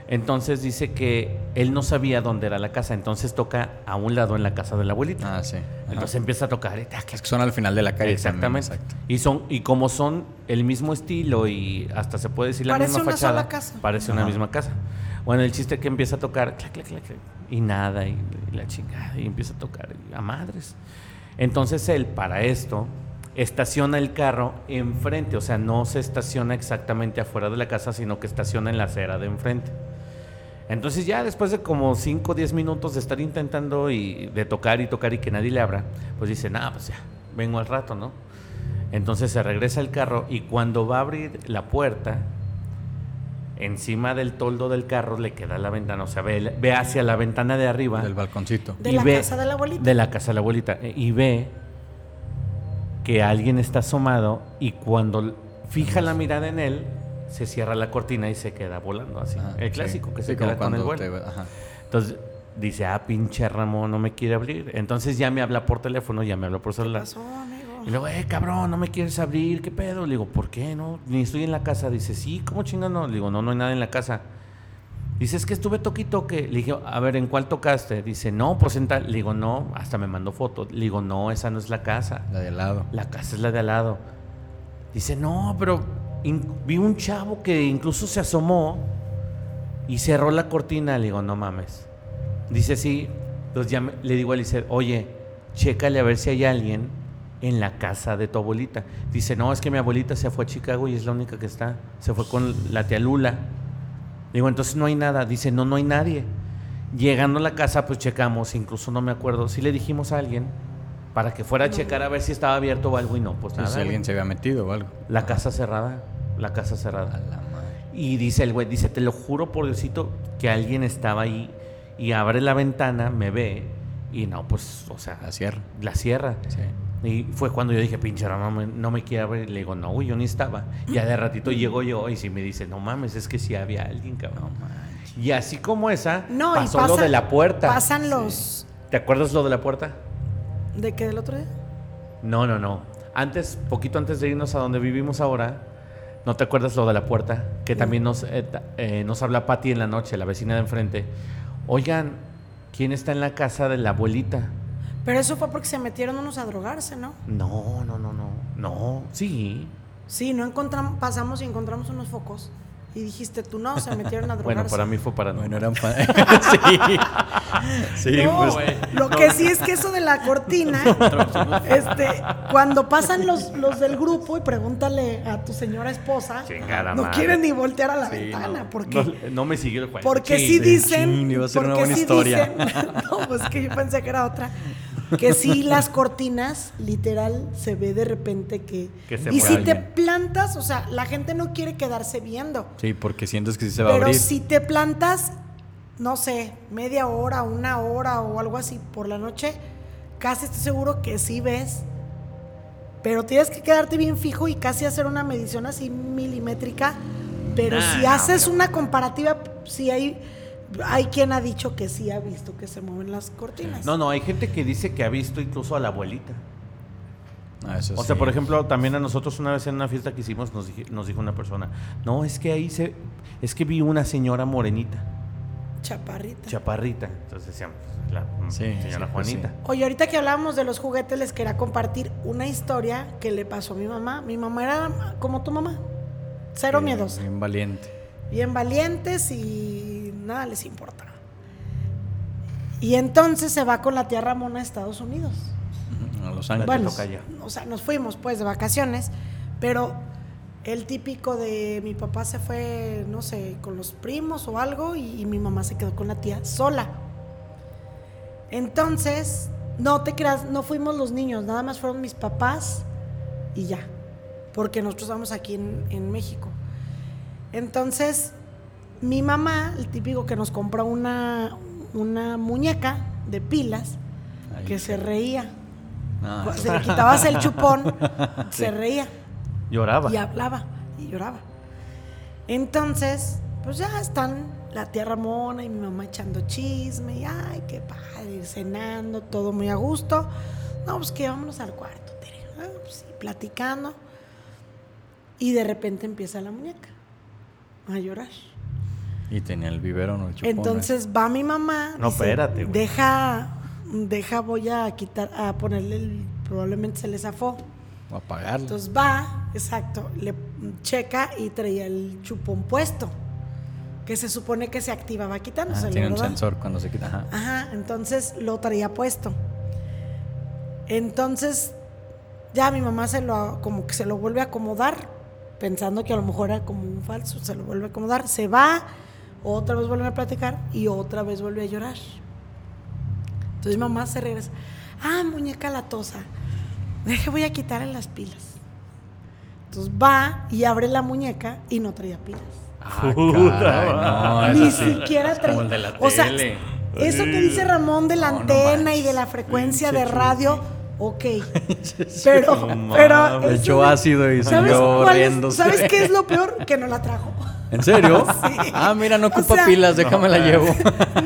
Entonces dice que él no sabía dónde era la casa, entonces toca a un lado en la casa de la abuelita. Ah, sí. Ajá. Entonces empieza a tocar. y tac, es que son al final de la calle. Exactamente. también, exacto. Y son y como son el mismo estilo y hasta se puede decir la Parece misma una fachada, sola casa. parece una misma casa. Bueno, el chiste es que empieza a tocar clac, clac, clac, clac, y nada y, y la chingada y empieza a tocar y a madres. Entonces él para esto estaciona el carro enfrente, o sea, no se estaciona exactamente afuera de la casa, sino que estaciona en la acera de enfrente. Entonces ya después de como 5 o 10 minutos de estar intentando y de tocar y tocar y que nadie le abra, pues dice, nada, pues ya, vengo al rato, ¿no? Entonces se regresa el carro y cuando va a abrir la puerta, encima del toldo del carro le queda la ventana, o sea, ve, ve hacia la ventana de arriba. Del balconcito. De y la ve- casa de la abuelita. De la casa de la abuelita. eh, Y ve que alguien está asomado y cuando fija la mirada en él, se cierra la cortina y se queda volando así. Ajá, el sí. clásico, que Sí, se como queda con el vuelo. te- ajá. Entonces dice, ah, pinche Ramón, no me quiere abrir. Entonces ya me habla por teléfono, ya me habla por ¿Qué celular. pasó, amigo? Y luego, eh, cabrón, no me quieres abrir, ¿qué pedo? Le digo, ¿por qué no? Ni estoy en la casa. Dice, sí, ¿cómo chingas no? Le digo, no, no hay nada en la casa. Dice, es que estuve toquito que Le dije, a ver, ¿en cuál tocaste? Dice, no, pues en tal. Le digo, no, hasta me mandó foto. Le digo, no, esa no es la casa. La de al lado. La casa es la de al lado. Dice, no, pero vi un chavo que incluso se asomó y cerró la cortina. Le digo, no mames. Dice, sí. Entonces ya me- le digo a Eliseo, oye, chécale a ver si hay alguien en la casa de tu abuelita. Dice, no, es que mi abuelita se fue a Chicago y es la única que está. Se fue con la tía Lula. Digo, entonces no hay nada. Dice, no, no hay nadie. Llegando a la casa, pues checamos, incluso no me acuerdo, si le dijimos a alguien para que fuera a checar a ver si estaba abierto o algo y no, pues nada. si alguien se había metido o algo. La casa cerrada, la casa cerrada. la. Y dice el güey, dice, te lo juro por Diosito que alguien estaba ahí y abre la ventana, me ve y no, pues, o sea, La cierra. la cierra. Sí. Y fue cuando yo dije, pinche no me, no me quiere abrir. Le digo, no, güey, yo ni estaba. Ya de ratito llego yo y si me dice, no mames, es que sí había alguien, cabrón. No. Y así como esa, No, y pasó lo de la puerta. Pasan los. ¿Te acuerdas lo de la puerta? ¿De qué del otro día? No, no, no. Antes, poquito antes de irnos a donde vivimos ahora, ¿no te acuerdas lo de la puerta? Que también nos, eh, eh, nos habla Patti en la noche, la vecina de enfrente. Oigan, ¿quién está en la casa de la abuelita? Pero eso fue porque se metieron unos a drogarse, ¿no? No, no, no, no. No, sí. Sí, no encontramos, pasamos y encontramos unos focos. Y dijiste, tú no, se metieron a [laughs] drogarse. Bueno, para mí fue para Bueno, eran [laughs] fan. sí. Sí, No, pues. lo que sí es que eso de la cortina, [laughs] este, cuando pasan los, los del grupo y pregúntale a tu señora esposa, Chingada no madre. quieren ni voltear a la Sí, ventana, no. porque, No, no me siguió el juego. porque sí dicen, iba a ser una porque buena sí historia. dicen- no, pues que yo pensé que era otra, que sí las cortinas, literal, se ve de repente que, Que se y si te plantas, o sea, la gente no quiere quedarse viendo. Sí, porque sientes que sí se va a Pero abrir. si te plantas, no sé, media hora, una hora o algo así por la noche, casi estoy seguro que sí ves. Pero tienes que quedarte bien fijo y casi hacer una medición así milimétrica. Pero si no, haces una comparativa, sí hay, hay quien ha dicho que sí ha visto que se mueven las cortinas. No, no, hay gente que dice que ha visto incluso a la abuelita. Ah, eso O sea, sí. por ejemplo, también a nosotros una vez en una fiesta que hicimos nos, dije- nos dijo una persona, no, es que ahí se, es que vi una señora morenita, Chaparrita. chaparrita. Entonces decíamos, la mm, Sí, señora sí, pues Juanita. sí. Oye, ahorita que hablábamos de los juguetes, les quería compartir una historia que le pasó a mi mamá. Mi mamá era como tu mamá, cero Bien- miedosa. Bien valiente. bien valientes y nada les importa. Y entonces se va con la tía Ramona a Estados Unidos. A Los Ángeles. Bueno, o sea, nos fuimos pues de vacaciones, pero el típico de mi papá se fue, no sé, con los primos o algo y, y mi mamá se quedó con la tía sola. Entonces, no te creas, no fuimos los niños, nada más fueron mis papás y ya, porque nosotros estamos aquí en, en México. Entonces, mi mamá, el típico que nos compró una, una muñeca de pilas que se reía. Ah, se le quitabas el chupón, [laughs] se reía Lloraba. y hablaba y lloraba. Entonces, pues ya están la tía Ramona y mi mamá echando chisme y ay, qué padre, cenando, todo muy a gusto. No, pues que vámonos al cuarto, Tere. Ah, pues sí, platicando. Y de repente empieza la muñeca a llorar. Y tenía el biberón o el chupón. Entonces va mi mamá. No, espérate, güey. Deja, deja, voy a quitar, a ponerle el, probablemente se le zafó. O apagarlo. Entonces va, exacto, le checa y traía el chupón puesto, que se supone que se activaba Ah, quitándose, tiene un sensor cuando se quita. Ajá. Ajá, entonces lo traía puesto. Entonces ya mi mamá se lo como que se lo vuelve a acomodar, pensando que a lo mejor era como un falso, se lo vuelve a acomodar, se va, otra vez vuelve a platicar y otra vez vuelve a llorar. Entonces mamá se regresa, ah, muñeca latosa, deje voy a quitarle las pilas. Entonces va y abre la muñeca y no traía pilas. Ah, caray, no, Ni sí. siquiera traía. el de la o sea, tele. eso que dice Ramón de la No, no antena y de la frecuencia de radio, ok. [laughs] Pero, pero. echó ácido y ¿Sabes siguió cuál es- riéndose. ¿Sabes qué es lo [laughs] peor? Que no la trajo. ¿En serio? [laughs] Sí. Ah, mira, no O ocupa sea- pilas, déjame la llevo.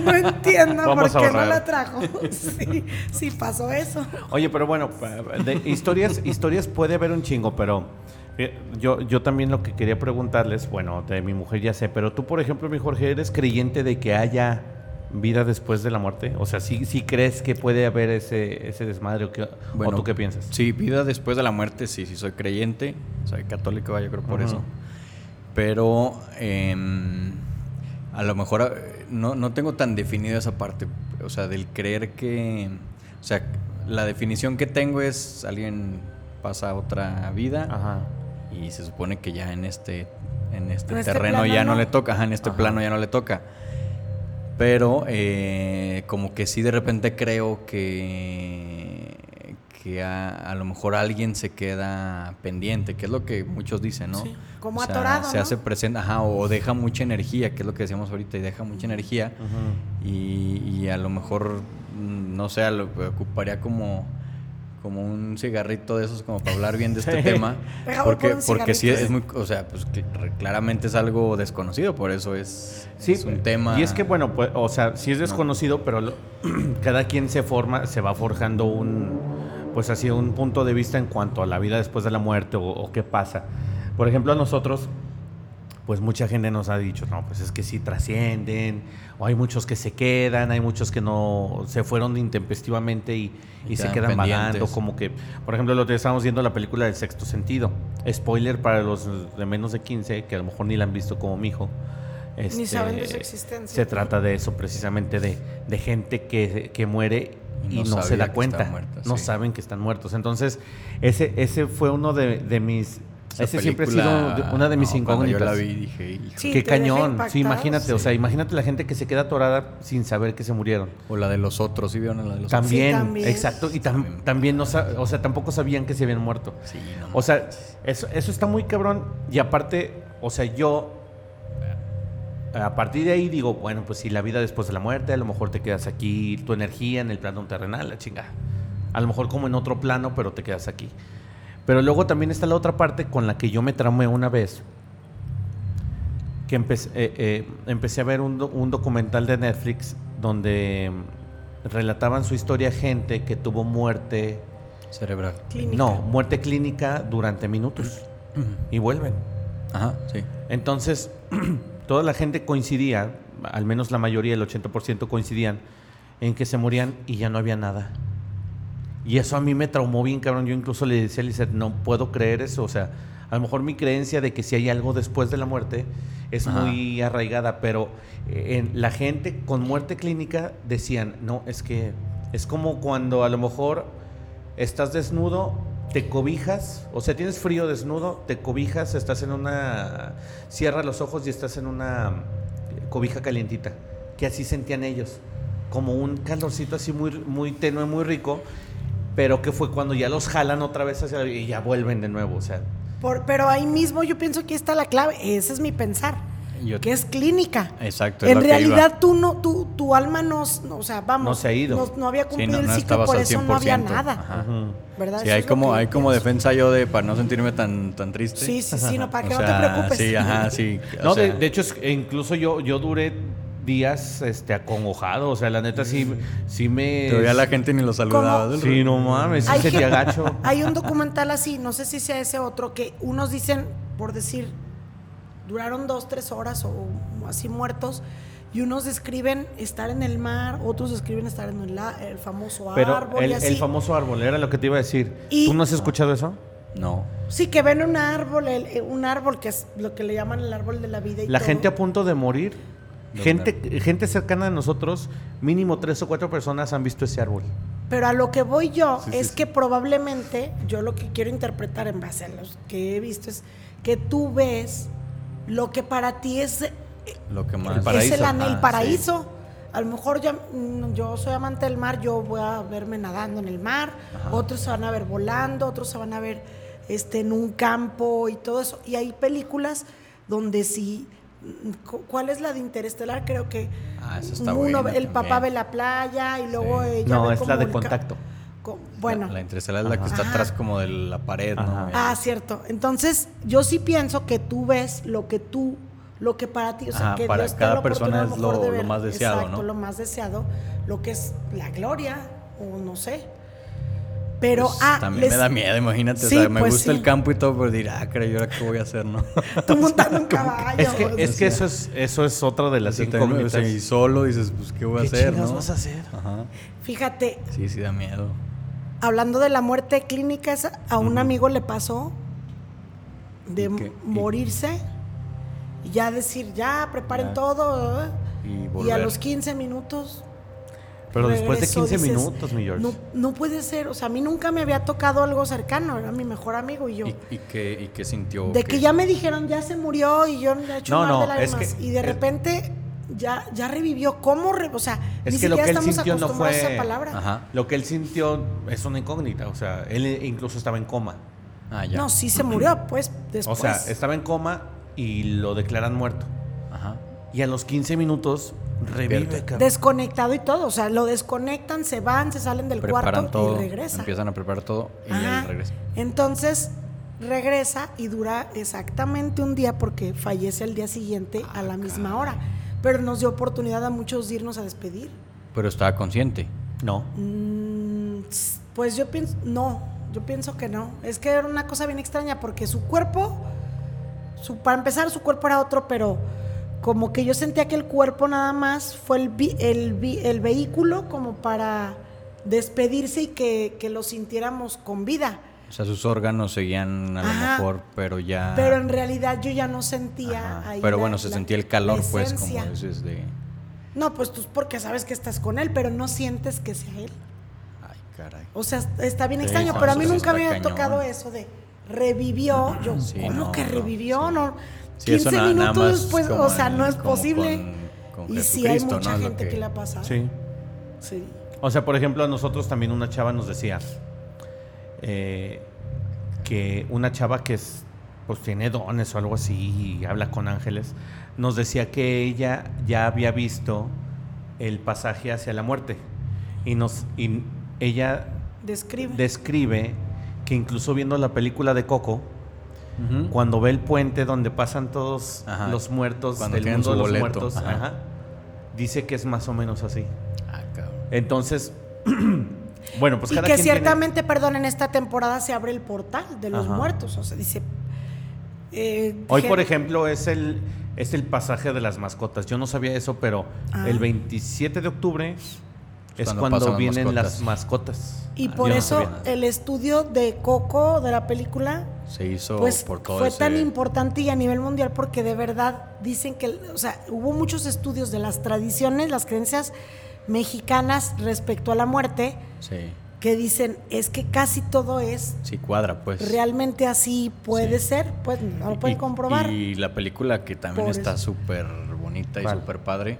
No entiendo Vamos por a qué no la trajo. [laughs] Sí, sí pasó eso. Oye, pero bueno, de historias, historias puede haber un chingo, pero eh, yo, yo también lo que quería preguntarles, bueno, de mi mujer ya sé, pero tú, por ejemplo, mi Jorge, ¿eres creyente de que haya vida después de la muerte? O sea, ¿sí, sí crees que puede haber ese, ese desmadre o, qué- o tú qué piensas? Sí, vida después de la muerte, sí, sí soy creyente, soy católico, yo creo por eso. Pero em, a lo mejor eh, no, no tengo tan definido esa parte, o sea, del creer que, o sea, la definición que tengo es alguien pasa a otra vida Ajá. y se supone que ya en este, en este En este terreno ya no no. le toca, ajá, en este Ajá. plano ya no le toca. Pero eh, como que sí de repente creo que, que a, a lo mejor alguien se queda pendiente, que es lo que muchos dicen, ¿no? Sí, como O sea, atorado, Se ¿no? hace presente, ajá, o deja mucha energía, que es lo que decíamos ahorita, y deja mucha energía. Y, y a lo mejor, mm, no sé, lo ocuparía como, como un cigarrito de esos como para hablar bien de este [laughs] Sí. tema. Porque, por porque sí es muy, o sea, pues cl- claramente es algo desconocido, por eso es, Sí, es un tema. Y es que, bueno, pues, o sea, sí es desconocido, pero lo- [clears throat] cada quien se forma, se va forjando un, pues así, un punto de vista en cuanto a la vida después de la muerte o, o qué pasa. Por ejemplo, a nosotros, pues mucha gente nos ha dicho, no, pues es que sí trascienden, o hay muchos que se quedan, hay muchos que no se fueron intempestivamente y, y Y se quedan vagando, como que, por ejemplo, lo que estábamos viendo la película del sexto sentido. Spoiler para los de menos de 15, que a lo mejor ni la han visto como mi hijo. Ni saben de su Este, existencia. Se trata de eso, precisamente de, de gente que, que muere y Y no, no se da cuenta. muerta, no sí. saben que están muertos. Entonces, ese, ese fue uno de, de mis. Esa ese siempre ha sido una de mis no, incógnitas. Yo la vi dije, hijo. Sí, Qué cañón. Sí, imagínate, o sea, imagínate la gente que se queda atorada sin saber que se murieron. O la de los otros, ¿sí vieron la de los También, también. exacto. Y tam- también no o sea, tampoco sabían que se habían muerto. otros? Sí, no O sea, eso, eso está muy cabrón. Y aparte, o sea, yo a partir de ahí digo, bueno, pues si la vida después de la muerte, a lo mejor te quedas aquí, tu energía en el plano terrenal, la chingada. A lo mejor como en otro plano, pero te quedas aquí. Pero luego también está la otra parte con la que yo me traumé una vez. Que empecé, eh, eh, empecé a ver un, do- un documental de Netflix donde mm, relataban su historia gente que tuvo muerte Cerebral. Clínica. no, muerte clínica durante minutos y vuelven. Ajá, sí. Entonces, [clears throat] toda la gente coincidía, al menos la mayoría, el 80% coincidían, en que se morían y ya no había nada. Y eso a mí me traumó bien, cabrón. Yo incluso le decía a Lizeth, no puedo creer eso. O sea, a lo mejor mi creencia de que si hay algo después de la muerte es Ajá. muy arraigada, pero eh, en la gente con muerte clínica decían, no, es que es como cuando a lo mejor estás desnudo, te cobijas, o sea, tienes frío desnudo, te cobijas, estás en una... Cierra los ojos y estás en una cobija calientita, que así sentían ellos, como un calorcito así muy, muy tenue, muy rico, pero que fue cuando ya los jalan otra vez hacia y ya vuelven de nuevo, o sea... Por, pero ahí mismo yo pienso que está la clave, ese es mi pensar. Yo- que es clínica. Exacto, es En realidad tú no, tu, tu alma no, no, o sea, vamos. No se ha ido. No, no había Sí, cumplido no- el ciclo, por al eso no había 100%. nada. Ajá. ¿Verdad? Sí, Eso hay como, hay como defensa yo de para no sentirme tan, tan triste. Sí, sí, sí, no, para O que no te preocupes. Sí, ajá, sí. o No, de, sea, de hecho, es- e incluso yo, yo duré días este, acongojado, o sea, la neta sí, sí me... Todavía la gente ni lo saludaba. ¿Cómo? Sí, no mames, sí se te agacho. Hay un documental así, no sé si sea ese otro, que unos dicen, por decir, duraron dos, tres horas o así muertos, y unos describen estar en el mar, otros describen estar en el, famoso Pero árbol el, y así. el famoso árbol, era lo que te iba a decir. Y- ¿Tú no has escuchado eso? No. Sí, que ven un árbol, el- eh, un árbol que es lo que le llaman el árbol de la vida. Y La todo. gente a punto de morir, De gente, gente cercana a nosotros, mínimo tres o cuatro personas han visto ese árbol. Pero a lo que voy yo Sí, es sí. que probablemente, yo lo que quiero interpretar en base a los que he visto es que tú ves lo que para ti es, eh, Lo que más. El paraíso. es el, el Ah, paraíso. A lo mejor ya, mm, yo soy amante del mar, yo voy a verme nadando en el mar, otros se van a ver volando, otros se van a ver este, en un campo y todo eso. Y hay películas donde sí, mm, cu- ¿cuál es la de Interestelar? Creo que Ah, uno- el papá ve la playa y luego Sí. ella No, ve es como la de el ca- contacto. Bueno, La, la interestelar es la que está Ajá. atrás como de la pared, ¿no? Ah, cierto. Entonces, yo sí pienso que tú ves lo que tú, lo que para ti, o sea, Ajá, que para Dios te cada la persona a es lo- de lo ver, más deseado, exacto, ¿no? lo más deseado, lo que es la gloria, o no sé. Pero, Pues, ah, también les- me da miedo, imagínate. Sí, o sea, me pues gusta sí. el campo y todo, pero dirá, ah, caray, ¿y ahora qué voy a hacer, no? [laughs] Tú montando un [laughs] caballo. Es que, o es que eso es eso es otra de las o incógnitas. sea, y solo dices, pues, ¿qué voy a ¿Qué hacer, chingados no? vas a hacer? Ajá. Fíjate, Sí, sí da miedo. Hablando de la muerte clínica, esa- a un amigo le pasó de morirse y ya decir, ya, preparen Ya. todo. ¿eh? Y Y a los 15 minutos Pero después de regresó, 15 dices, minutos, mi George. No, no puede ser, o sea, a mí nunca me había tocado algo cercano, era mi mejor amigo y yo. ¿Y, y qué, ¿Y qué sintió? de que ya me dijeron, ya se murió y yo le he hecho No, no, de lágrimas. es que- y de repente ya, ya revivió. ¿Cómo? re- o sea, Es ni que lo siquiera que él estamos sintió no acostumbrados a fue- esa palabra. Ajá. Lo que él sintió es una incógnita, o sea, él incluso estaba en coma. Ah, ya. No, sí se murió, pues, después. O sea, estaba en coma y lo declaran muerto. Ajá. Y a los 15 minutos revive. Desconectado y todo, o sea, lo desconectan, se van, se salen del Preparan cuarto todo. y regresa. Empiezan a preparar todo y Ajá. él regresa. Entonces regresa y dura exactamente un día porque fallece al día siguiente a la misma hora. Pero nos dio oportunidad a muchos de irnos a despedir. Pero estaba consciente. No. Mm, pues yo pienso, no, yo pienso que no. Es que era una cosa bien extraña porque su cuerpo, su, para empezar, su cuerpo era otro, pero como que yo sentía que el cuerpo nada más fue el, vi- el, vi- el vehículo como para despedirse y que, que lo sintiéramos con vida. O sea, sus órganos seguían a lo Ajá. mejor, pero ya. Pero en realidad yo ya no sentía Ah. Ajá. ahí Pero la- bueno, se la- sentía el calor, pues, como dices de. No, pues tú porque sabes que estás con él, pero no sientes que sea él. Ay, caray. O sea, está bien Sí, extraño, no, pero a mí nunca me había cañón. tocado eso de revivió. Yo, Sí, ¿cómo no, que revivió? sí. No, Sí, eso 15 na- nada minutos después, o sea, no es posible. con- con y sí hay mucha. Es gente que... que- le ha pasado. Sí. Sí. O sea, por ejemplo, a nosotros también una chava nos decía eh, que una chava que es, pues tiene dones o algo así y habla con ángeles, nos decía que ella ya había visto el pasaje hacia la muerte y nos y ella Describe. describe que incluso viendo la película de Coco, cuando ve el puente donde pasan todos Ajá. los muertos Cuando del mundo su de los boleto, muertos, ajá. ajá, dice que es más o menos así. Ah, cabrón. Entonces, [clears throat] bueno, pues y cada que quien tiene- ciertamente, perdón, en esta temporada se abre el portal de los Ajá. muertos. O sea, dice. eh, Hoy, por ejemplo, es el, es el pasaje de las mascotas. Yo no sabía eso, pero Ah. el 27 de octubre es Cuando cuando, pasan las vienen mascotas. las mascotas. Y Ah, por yo eso el estudio de Coco, de la película, Se hizo pues por todo fue ese- tan importante y a nivel mundial porque de verdad dicen que, o sea, hubo muchos estudios de las tradiciones, las creencias mexicanas respecto a la muerte Sí. que dicen, es que casi todo es Sí, cuadra, pues. realmente así puede Sí. ser, pues no lo pueden Y- comprobar. Y la película que también Por está súper bonita y súper padre.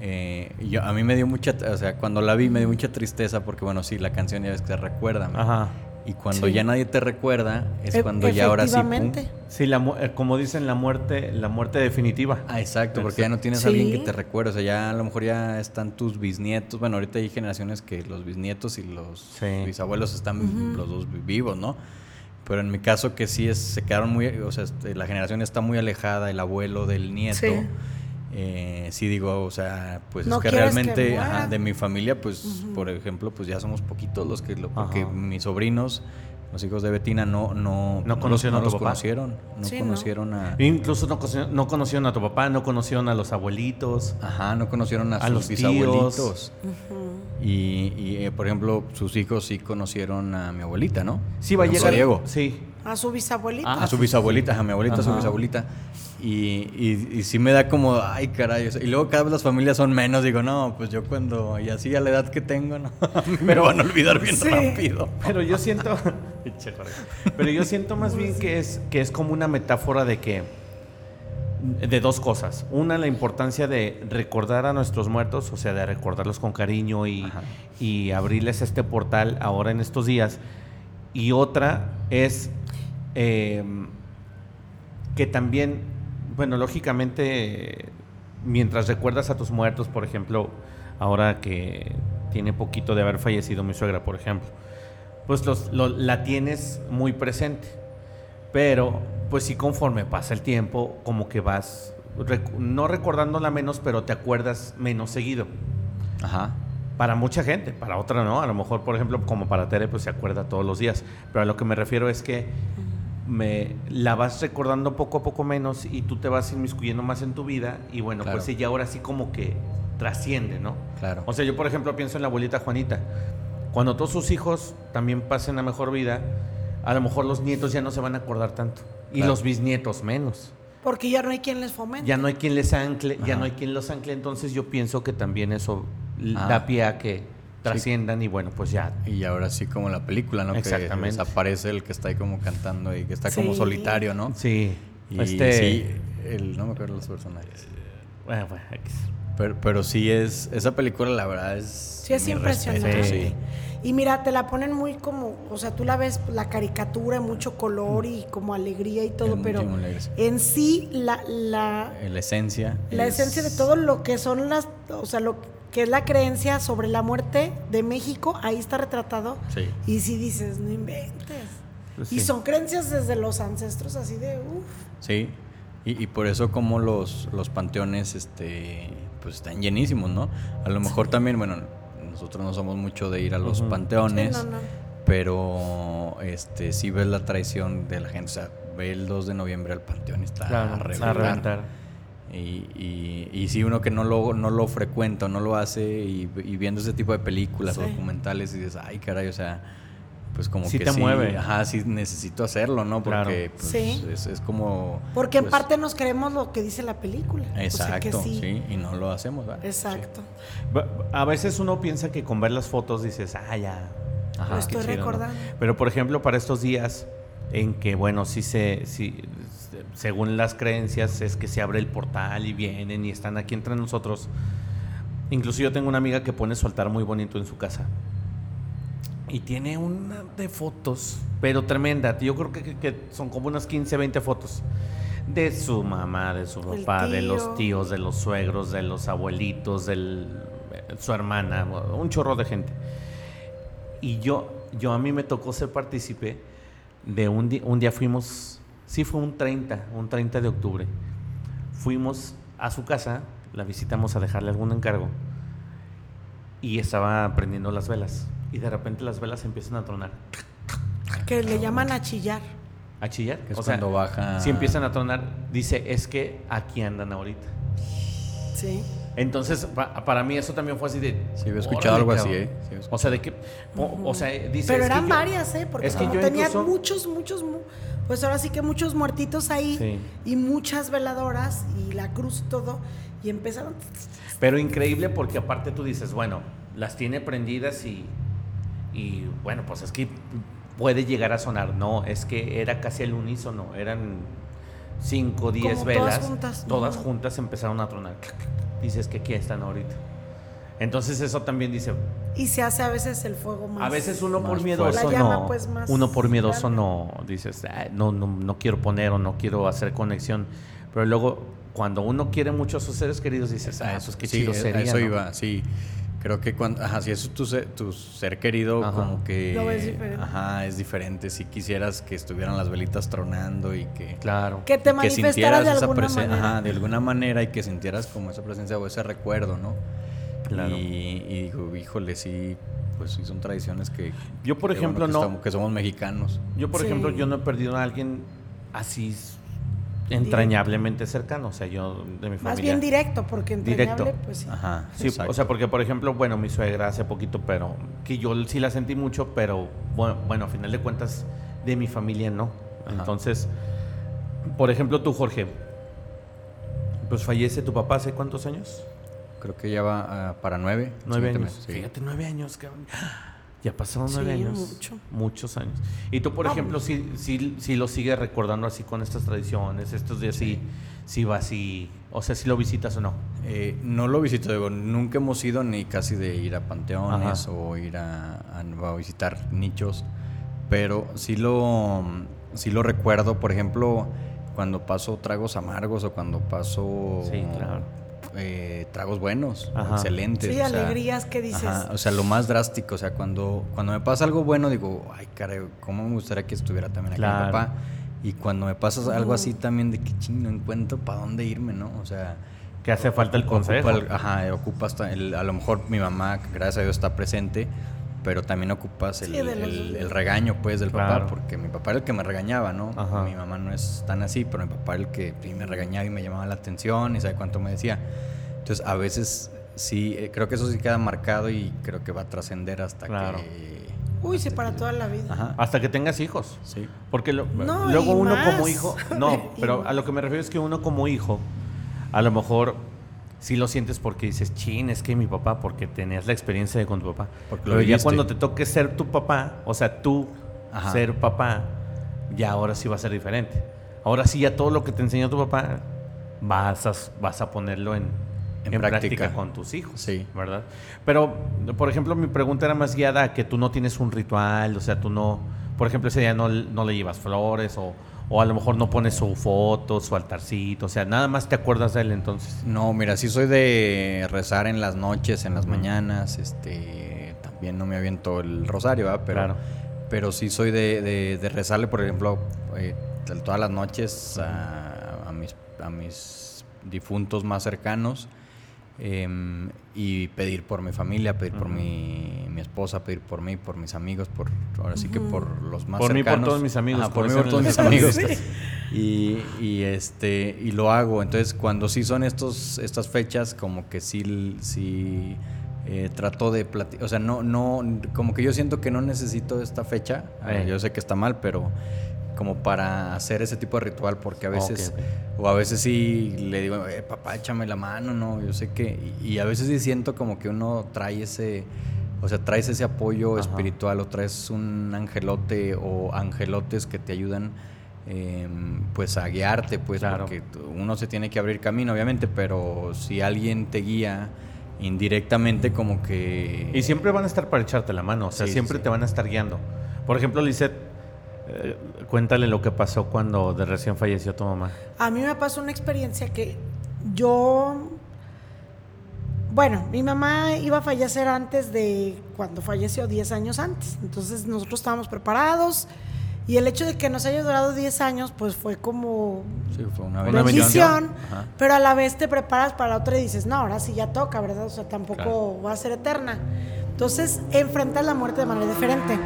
eh, yo, a mí me dio mucha, o sea, cuando la vi me dio mucha tristeza porque, bueno, sí, la canción ya ves que te recuerda. Ajá. Y cuando Sí. ya nadie te recuerda, es E- cuando ya ahora sí. pum. Sí, la, eh, como dicen, la muerte, la muerte definitiva. Ah, exacto, porque ya no tienes Sí. a alguien que te recuerde. O sea, ya a lo mejor ya están tus bisnietos. Bueno, ahorita hay generaciones que los bisnietos y los Sí. bisabuelos están los dos vi- vivos, ¿no? Pero en mi caso que sí es, se quedaron muy, o sea, este, la generación está muy alejada, el abuelo del nieto. Sí. Eh, sí digo, o sea, pues No es que realmente ajá, de mi familia, pues por ejemplo, pues ya somos poquitos los que, lo, porque Ajá. mis sobrinos, los hijos de Betina, no, no, No los- conocieron a no tu los papá. conocieron, no Sí, ¿no? conocieron a, Incluso no, no conocieron a tu papá, no conocieron a los abuelitos. Ajá, no conocieron a, A sus los tíos. bisabuelitos. Y, y, eh, por ejemplo, sus hijos sí conocieron a mi abuelita, ¿no? Sí, va a llegar. Diego. Sí. A su bisabuelita. Ah, A su bisabuelita, a mi abuelita, a su bisabuelita. Y, y, y sí me da como, ay, caray. o sea, y luego cada vez las familias son menos. Digo, no, pues yo cuando, y así a la edad que tengo, ¿no? [laughs] Me van a olvidar bien Sí. rápido. Pero yo siento. [laughs] Pero yo siento más bien que es, que es como una metáfora de que. De dos cosas. Una, la importancia de recordar a nuestros muertos, o sea, de recordarlos con cariño y, y abrirles este portal ahora en estos días. Y otra es eh, que también, bueno, lógicamente, mientras recuerdas a tus muertos, por ejemplo, ahora que tiene poquito de haber fallecido mi suegra, por ejemplo, pues los, lo- la tienes muy presente. Pero, pues sí, conforme pasa el tiempo, como que vas, rec- no recordándola menos, pero te acuerdas menos seguido. Ajá. Para mucha gente, para otra no. A lo mejor, por ejemplo, como para Tere, pues se acuerda todos los días. Pero a lo que me refiero es que me la vas recordando poco a poco menos y tú te vas inmiscuyendo más en tu vida. Y bueno, Claro. pues ella ahora sí como que trasciende, ¿no? Claro. O sea, yo por ejemplo pienso en la abuelita Juanita. Cuando todos sus hijos también pasen a mejor vida, a lo mejor los nietos ya no se van a acordar tanto. Y Claro. los bisnietos menos. Porque ya no hay quien les fomente. Ya no hay quien les ancle, ya no hay quien los ancle. Entonces yo pienso que también eso Ah. da pie a que trasciendan y bueno, pues ya. Y ahora sí como la película, ¿no? Exactamente. Que desaparece el que está ahí como cantando y que está como solitario, ¿no? Sí. Y este, sí, el, no me acuerdo los personajes. Bueno, bueno, X. Pero, pero sí es, esa película la verdad es... Sí, es impresionante. respeto, sí. Y mira, te la ponen muy como, o sea, tú la ves la caricatura, mucho color y como alegría y todo, Es pero en sí la, la, La esencia. la es- esencia de todo lo que son las, o sea, lo que es la creencia sobre la muerte de México, ahí está retratado. Sí. Y si dices, no inventes. Pues Y son creencias desde los ancestros así de, uff. Sí. Y, y por eso como los, los panteones este, pues están llenísimos, ¿no? A lo mejor también, bueno, nosotros no somos mucho de ir a los panteones, Sí, no, no. pero este sí ves la traición de la gente. O sea, ve el 2 de noviembre al panteón y está a Claro, reventar. a reventar. Y, y, y si uno que no lo, no lo frecuenta, o no lo hace, y, y viendo ese tipo de películas o documentales, y dices, ay, caray, o sea, pues como Sí que te sí, mueve. Ajá, sí necesito hacerlo, ¿no? Claro. Porque pues, Sí. es, es como... Porque en pues, parte nos creemos lo que dice la película. O sea, que Exacto, sí. sí. y no lo hacemos, ¿verdad? Exacto. A veces uno piensa que con ver las fotos dices, ah, ya. Ajá. Lo qué estoy chido, ¿no?". recordando. Pero por ejemplo, para estos días en que, bueno, sí se, sí, según las creencias, es que se abre el portal y vienen y están aquí entre nosotros. Incluso yo tengo una amiga que pone su altar muy bonito en su casa. Y tiene una de fotos, pero tremenda. Yo creo que, que- son como unas 15, 20 fotos. De su mamá, de su papá, de los tío. tíos, de los suegros, de los abuelitos, de su hermana, un chorro de gente. Y yo, yo a mí me tocó ser partícipe de un día, un día fuimos, sí fue un 30, un 30 de octubre. Fuimos a su casa, la visitamos a dejarle algún encargo y estaba prendiendo las velas. Y de repente las velas empiezan a tronar, Que le llaman a chillar. a chillar. Que es o sea, cuando baja... si empiezan a tronar, dice, es que aquí andan ahorita. Sí. Entonces, pa- para mí eso también fue así de... Sí, había escuchado "Órale, algo así, cabrón". ¿eh? Sí, O sea, de que... o, o sea, dice... Pero "Es que eran yo- varias, ¿eh? Porque es que como yo tenían incluso- muchos, muchos, mu- pues ahora sí que muchos muertitos ahí Sí. y muchas veladoras y la cruz y todo. Y empezaron. Pero increíble porque aparte tú dices, bueno, las tiene prendidas y, Y bueno, pues es que puede llegar a sonar. No, es que era casi el unísono. Eran 5, 10 Como velas. todas juntas. Todas juntas empezaron a tronar. Dices que aquí están ahorita. Entonces eso también dice, Y se hace a veces el fuego más. a veces uno por miedoso fuerte. La llama, no, pues, más uno por miedoso no dices, "Ay, no, no, no quiero poner o no quiero hacer conexión. Pero luego cuando uno quiere mucho a sus seres queridos dices, ah, eso es que Sí, chido sería. eso ¿no?". iba, sí. Creo que cuando, ajá, si eso es tu ser, tu ser querido, Ajá. como que, Lo ves diferente. ajá, es diferente. Si quisieras que estuvieran las velitas tronando y que, Claro. Que te que manifestara sintieras de esa alguna manera. ajá, de alguna manera y que sintieras como esa presencia o ese recuerdo, ¿no? Claro. Y, y digo, híjole, sí, pues sí son tradiciones que... Yo, por que ejemplo, que no- estamos- que somos mexicanos. Yo, por Sí. ejemplo, yo no he perdido a alguien así entrañablemente cercano. O sea, yo de mi familia. Más bien directo, porque entrañable, Directo. pues sí. Ajá, Sí, exacto. o sea, porque por ejemplo, bueno, mi suegra hace poquito, pero que yo sí la sentí mucho, pero bueno, bueno a final de cuentas de mi familia no. Ajá. Entonces, por ejemplo, tú, Jorge, pues fallece tu papá hace cuántos años? Creo que ya va ah, para nueve. Nueve años. mes, sí. Fíjate, nueve años, cabrón. Ya pasaron Sí, nueve años. mucho. Muchos años. Y tú, por ejemplo, si sí, sí lo sigues recordando así con estas tradiciones, estos días sí, sí vas y, o sea, si lo visitas o no. Eh, no lo visito, digo, nunca hemos ido ni casi de ir a panteones Ajá. o ir a, a- a visitar nichos, pero sí lo, sí lo recuerdo, por ejemplo, cuando paso tragos amargos o cuando paso Sí, claro. Eh, tragos buenos, Ajá. excelentes. Sí, o sea, alegrías que dices. Ajá, o sea, lo más drástico, o sea, cuando, cuando me pasa algo bueno, digo, ay, caray, ¿cómo me gustaría que estuviera también aquí mi papá? Y cuando me pasa algo así también de que ching, no encuentro para dónde irme, ¿no? O sea, Que hace falta el ocupa consejo. el- ajá, ocupa hasta el- a lo mejor mi mamá, gracias a Dios, está presente, pero también ocupas el, Sí, los- el- el regaño, pues, del Claro. papá, porque mi papá era el que me regañaba, ¿no? Ajá. Mi mamá no es tan así, pero mi papá era el que me regañaba y me llamaba la atención y sabe cuánto me decía. Entonces, a veces sí, eh, creo que eso sí queda marcado y creo que va a trascender hasta Claro. que... Uy, sí, para toda la vida. Ajá. Hasta que tengas hijos. Sí. Porque lo- No, luego y uno más. como hijo, [laughs] no, pero a lo que me refiero es que uno como hijo, a lo mejor sí lo sientes porque dices, chin, es que mi papá, porque tenías la experiencia de con tu papá. Porque pero ya cuando te toque ser tu papá, o sea, tú Ajá. ser papá, ya ahora sí va a ser diferente. Ahora sí ya todo lo que te enseñó tu papá vas a, vas a ponerlo en, En en práctica. práctica. con tus hijos. Sí. ¿Verdad? Pero, por ejemplo, mi pregunta era más guiada a que tú no tienes un ritual, o sea, tú no, por ejemplo, ese día no, no le llevas flores o, o a lo mejor no pones su foto, su altarcito, o sea, nada más te acuerdas de él entonces. No, mira, sí soy de rezar en las noches, en las mañanas, este, también no me aviento el rosario, ¿verdad? Pero, Claro. pero sí soy de, de- de rezarle, por ejemplo, eh, todas las noches a, a mis, a mis difuntos más cercanos em, y pedir por mi familia, pedir por mi, mi esposa, pedir por mí, por mis amigos, por ahora sí que por los más Por mí, por cercanos. todos mis amigos, Ajá, por mí, por todos mis amigos. [laughs] Sí. Y, y, este y lo hago. Entonces, cuando sí son estos estas fechas, como que sí, sí eh, trato de platicar. O sea, no, no, como que yo siento que no necesito esta fecha. Eh. Yo sé que está mal, pero como para hacer ese tipo de ritual, porque a veces, o a veces sí le digo, eh, papá, échame la mano, no, yo sé que, y, a veces sí siento como que uno trae ese, o sea, traes ese apoyo Ajá. espiritual o traes un angelote o angelotes que te ayudan em, pues a guiarte, pues Claro. porque uno se tiene que abrir camino, obviamente, pero si alguien te guía indirectamente como que... Y siempre van a estar para echarte la mano, o sea, sí, siempre sí. te van a estar guiando. Por ejemplo, Lisette, eh, cuéntale lo que pasó cuando de recién falleció tu mamá. A mí me pasó una experiencia que yo. Bueno, mi mamá iba a fallecer antes de cuando falleció, 10 años antes. Entonces nosotros estábamos preparados. Y el hecho de que nos haya durado 10 años, pues fue como Sí, fue una bendición, pero a la vez te preparas para otra y dices, no, ahora sí ya toca, ¿verdad? O sea, tampoco Claro. va a ser eterna. Entonces, enfrentas la muerte de manera diferente.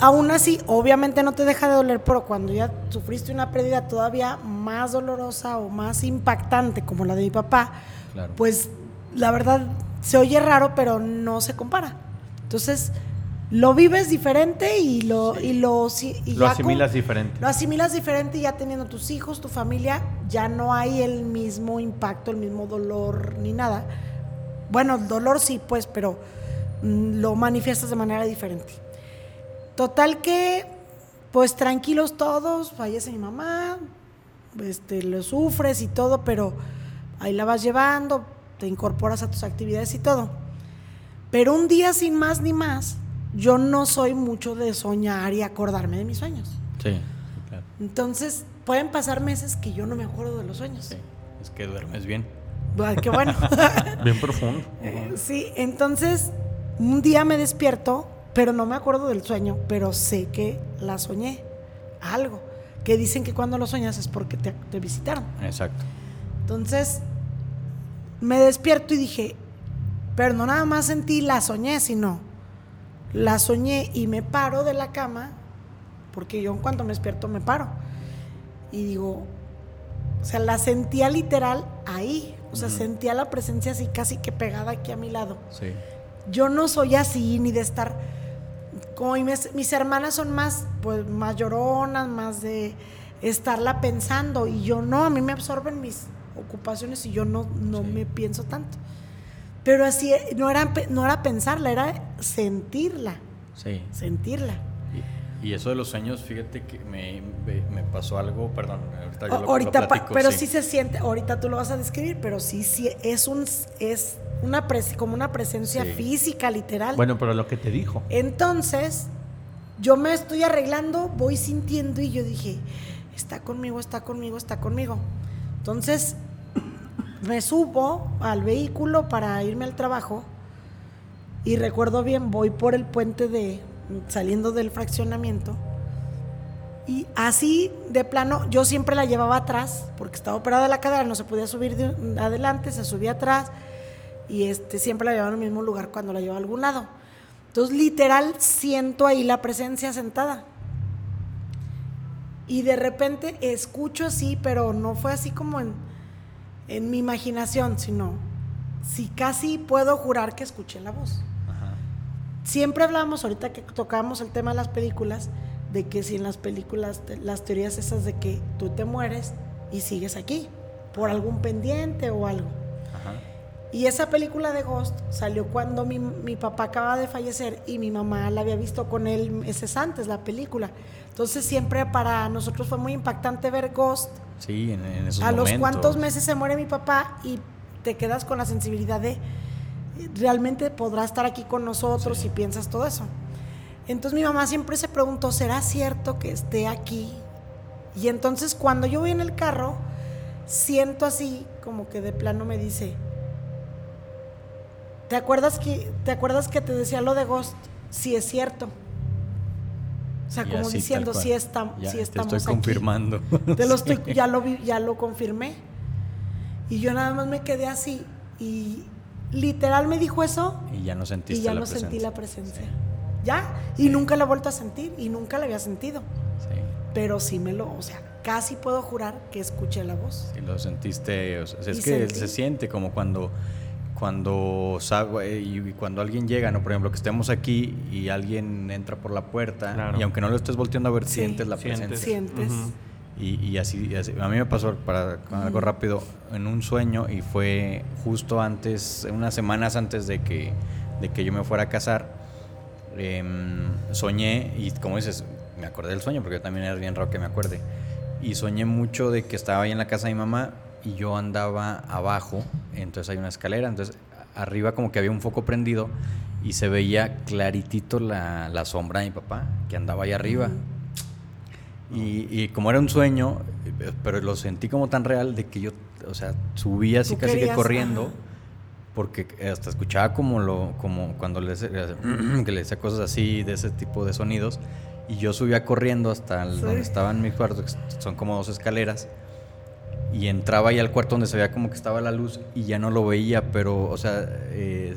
Aún así, obviamente no te deja de doler, pero cuando ya sufriste una pérdida todavía más dolorosa o más impactante como la de mi papá, Claro. pues la verdad se oye raro, pero no se compara. Entonces, lo vives diferente y lo, y lo, y Lo asimilas con- diferente. lo asimilas diferente y ya teniendo tus hijos, tu familia, ya no hay el mismo impacto, el mismo dolor ni nada. Bueno, el dolor sí, pues, pero mm, lo manifiestas de manera diferente. Total que, pues tranquilos todos, fallece mi mamá, este, lo sufres y todo, pero ahí la vas llevando, te incorporas a tus actividades y todo. Pero un día sin más ni más, yo no soy mucho de soñar y acordarme de mis sueños. Sí, claro. Entonces, pueden pasar meses que yo no me acuerdo de los sueños. Sí, es que duermes bien. qué bueno. [laughs] bien profundo. Sí, entonces, un día me despierto, pero no me acuerdo del sueño, pero sé que la soñé. Algo. Que dicen que cuando lo sueñas es porque te, te visitaron. Exacto. Entonces, me despierto y dije, pero no nada más sentí la soñé, sino la soñé y me paro de la cama, porque yo en cuanto me despierto me paro. Y digo, o sea, la sentía literal ahí, o sea, sentía la presencia así casi que pegada aquí a mi lado. Sí. Yo no soy así ni de estar como mis, mis hermanas son más pues más lloronas, más de estarla pensando y yo no, a mí me absorben mis ocupaciones y yo no, no me pienso tanto. Pero así, no era, no era pensarla, era sentirla. Sí. Sentirla. Y, eso de los sueños, fíjate que me, me pasó algo, perdón, ahorita yo lo, ahorita, Pero sí. se siente, ahorita tú lo vas a describir, pero sí, sí, es un, es una como una presencia física, literal. Bueno, pero lo que te dijo. Entonces, yo me estoy arreglando, voy sintiendo y yo dije, está conmigo, está conmigo, está conmigo. Entonces, me subo al vehículo para irme al trabajo y recuerdo bien, voy por el puente de saliendo del fraccionamiento y así de plano yo siempre la llevaba atrás porque estaba operada la cadera, no se podía subir de adelante, se subía atrás y este siempre la llevaba en el mismo lugar cuando la llevaba a algún lado. Entonces literal siento ahí la presencia sentada. Y de repente escucho así, pero no fue así como en en mi imaginación, sino si casi puedo jurar que escuché la voz. Siempre hablamos, ahorita que tocamos el tema de las películas, de que si en las películas, las teorías esas de que tú te mueres y sigues aquí, por algún pendiente o algo. Y esa película de Ghost salió cuando mi, mi, papá acaba de fallecer y mi mamá la había visto con él meses antes, la película. Entonces siempre para nosotros fue muy impactante ver Ghost Sí, en, esos A los cuantos meses se muere mi papá y te quedas con la sensibilidad de realmente podrá estar aquí con nosotros y piensas todo eso. Entonces mi mamá siempre se preguntó, ¿será cierto que esté aquí? Y entonces cuando yo voy en el carro, siento así como que de plano me dice, ¿te acuerdas que te, acuerdas que te decía lo de Ghost? Sí es cierto. O sea, como diciendo, si, está, si estamos te estoy confirmando. [laughs] Te lo [laughs] estoy, ya lo vi, ya lo confirmé. Y yo nada más me quedé así y literal me dijo eso. Y ya no sentiste Y ya no sentí la presencia. Ya, y nunca la he vuelto a sentir y nunca la había sentido. Sí. Pero sí me lo, o sea, casi puedo jurar que escuché la voz. Y lo sentiste, es que se siente como cuando cuando y cuando alguien llega, ¿no? Por ejemplo, que estemos aquí y alguien entra por la puerta y aunque no lo estés volteando a ver, sientes la presencia. Sientes. Y, así, a mí me pasó para algo rápido en un sueño y fue justo antes, unas semanas antes de que, de que yo me fuera a casar, em, soñé y como dices, me acordé del sueño porque yo también era bien raro que me acuerde. Y soñé mucho de que estaba ahí en la casa de mi mamá y yo andaba abajo, entonces hay una escalera, entonces arriba como que había un foco prendido y se veía claritito la, la sombra de mi papá que andaba ahí arriba. Y, y, como era un sueño, pero lo sentí como tan real de que yo, o sea, subía así casi que corriendo, porque hasta escuchaba como lo, como cuando le, [clears throat] que le decía cosas así, de ese tipo de sonidos, y yo subía corriendo hasta donde estaban mis cuartos, que son como dos escaleras, y entraba ahí al cuarto donde se veía como que estaba la luz y ya no lo veía, pero, o sea, eh,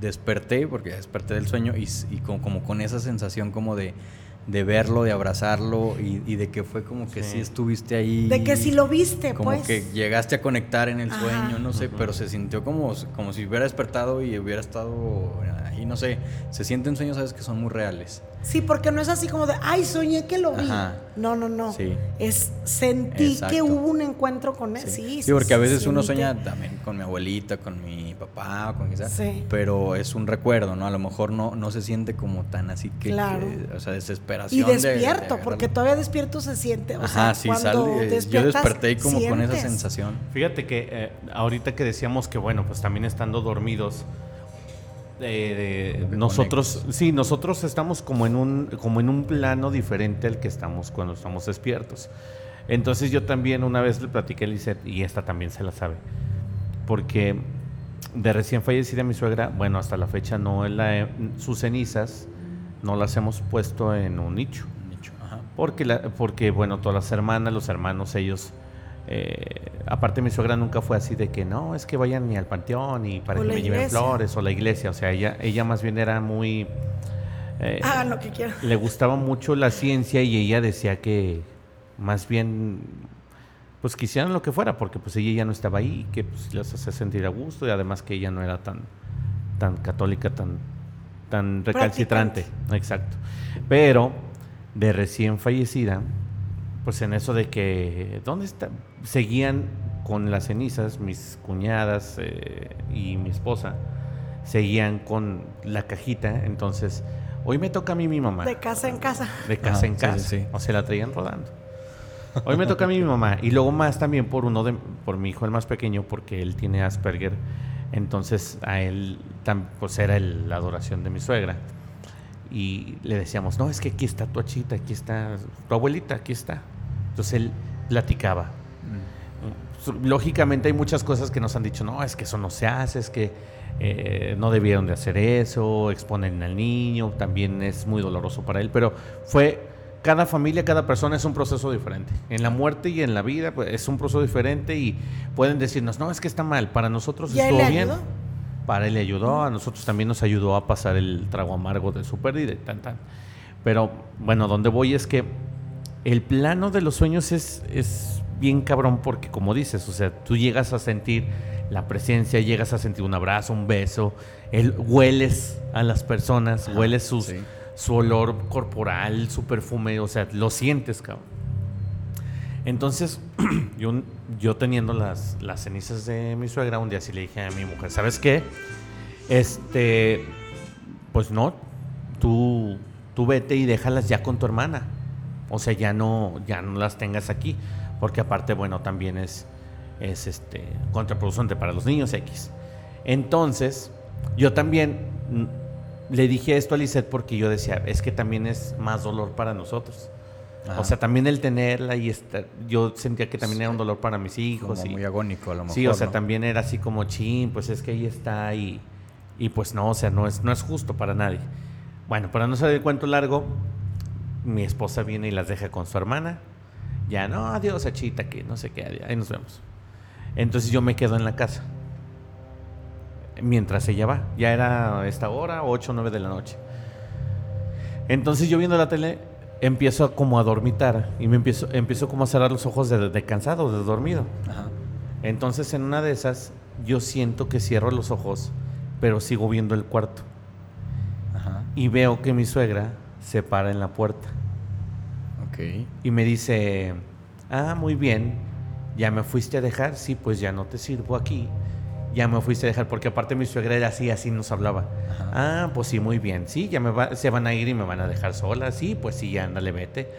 desperté, porque desperté del sueño y, como, con esa sensación como de, de verlo, de abrazarlo y, de que fue como que sí. estuviste ahí. De que sí lo viste, como pues. que llegaste a conectar en el sueño, no sé, pero se sintió como, como si hubiera despertado y hubiera estado ahí, no sé, se sienten sueños, sabes, que son muy reales. Sí, porque no es así como de, ay, soñé que lo vi. Ajá. No, no, no. Sí. Es sentí Exacto. que hubo un encuentro con él. Sí, sí. Sí, porque a veces uno sueña también con mi abuelita, con mi papá, con quizás, Sí. pero es un recuerdo, ¿no? A lo mejor no, no se siente como tan así que, Claro. que- o sea, Y desesperación. de- de despierto, porque todavía despierto se siente. O Ajá, sea, sí, cuando sale. Yo despiertas, desperté como con esa sensación. Fíjate que eh, ahorita que decíamos que, bueno, pues también estando dormidos, eh, nosotros, sí, nosotros estamos como en, un, como en un plano diferente al que estamos cuando estamos despiertos. Entonces yo también una vez le platiqué a Lisette, y esta también se la sabe, porque de recién fallecida mi suegra, bueno, hasta la fecha no la he- sus cenizas no las hemos puesto en un nicho. Nicho, ajá. Porque, la- porque, bueno, todas las hermanas, los hermanos, ellos... eh, aparte mi suegra nunca fue así de que no, es que vayan ni al panteón y para O que me lleven flores o la iglesia. O sea, ella, ella más bien era muy... eh, Hagan lo que quieran. le gustaba mucho la ciencia y ella decía que más bien pues quisieran lo que fuera porque pues ella ya no estaba ahí y que pues les hacía sentir a gusto y además que ella no era tan tan católica tan tan recalcitrante exacto pero de recién fallecida pues en eso de que dónde está seguían con las cenizas mis cuñadas eh, y mi esposa seguían con la cajita entonces hoy me toca a mí mi mamá De casa en casa. de casa en sí, casa. sí, sí. O se la traían rodando. Hoy me toca a mí mi mamá. Y luego más también por uno de, por mi hijo el más pequeño, porque él tiene Asperger. Entonces a él pues era el- la adoración de mi suegra. Y le decíamos, no, es que aquí está tu achita, aquí está tu abuelita, aquí está. Entonces él platicaba. Su- Lógicamente hay muchas cosas que nos han dicho, no, es que eso no se hace, es que eh, no debieron de hacer eso, exponen al niño, también es muy doloroso para él, pero fue, cada familia, cada persona es un proceso diferente. En la muerte y en la vida pues, es un proceso diferente y pueden decirnos, no, es que está mal, para nosotros ¿Y a él estuvo bien. ayudó? Para él le ayudó, a nosotros también nos ayudó a pasar el trago amargo de su pérdida y tan tan. Pero bueno, donde voy es que el plano de los sueños es, es bien cabrón porque como dices, o sea, tú llegas a sentir la presencia, llegas a sentir un abrazo, un beso, el, hueles a las personas, hueles sus, sí. su olor corporal, su perfume, o sea, lo sientes, cabrón. Entonces, [clears throat] yo, teniendo las, cenizas de mi suegra, un día sí le dije a mi mujer, ¿sabes qué? Este, pues no, tú, tú vete y déjalas ya con tu hermana. O sea, ya no, ya no las tengas aquí. Porque aparte, bueno, también es, es este, contraproducente para los niños X. Entonces, yo también le dije esto a Lisette porque yo decía, es que también es más dolor para nosotros. Ajá. O sea, también el tenerla y estar, yo sentía que también era un dolor para mis hijos. Como y- muy agónico a lo mejor. Sí, o sea, ¿no? también era así como chin, pues es que ahí está y, y pues no, o sea, no es, no es justo para nadie. Bueno, para no hacer el cuento largo, mi esposa viene y las deja con su hermana. Ya, no, adiós, achita, que no sé qué, ahí nos vemos. Entonces yo me quedo en la casa. Mientras ella va. Ya era esta hora, 8 o 9 de la noche. Entonces yo viendo la tele, empiezo como a dormitar y me empiezo, empiezo como a cerrar los ojos de, de cansado, de dormido. Ajá. Entonces en una de esas yo siento que cierro los ojos, pero sigo viendo el cuarto. Ajá. Y veo que mi suegra se para en la puerta y me dice, ah, muy bien, ya me fuiste a dejar, sí, pues ya no te sirvo aquí. Ya me fuiste a dejar, porque aparte mi suegra era así, así nos hablaba. Ajá. Ah, pues sí, muy bien, sí, ya me va- se van a ir y me van a dejar sola, sí, pues sí, ya ándale, vete.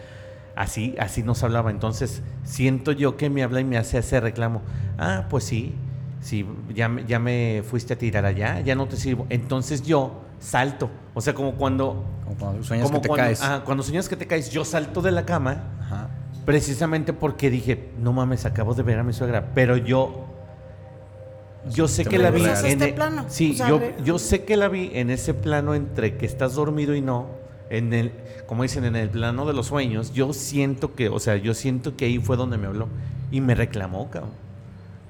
Así, así nos hablaba. Entonces, siento yo que me habla y me hace ese reclamo. Ah, pues sí, sí, ya, me- ya me fuiste a tirar allá, ya no te sirvo. Entonces yo salto. O sea, como cuando... Como cuando sueñas como que te cuando, caes. ah, cuando sueñas que te caes, yo salto de la cama Ajá. precisamente porque dije, no mames, acabo de ver a mi suegra, pero yo... Yo sé que la vi regresas a en este e- plano. Sí, O sea, yo, yo sé que la vi en ese plano entre que estás dormido y no, en el, como dicen, en el plano de los sueños. Yo siento que, o sea, yo siento que ahí fue donde me habló y me reclamó, cabrón.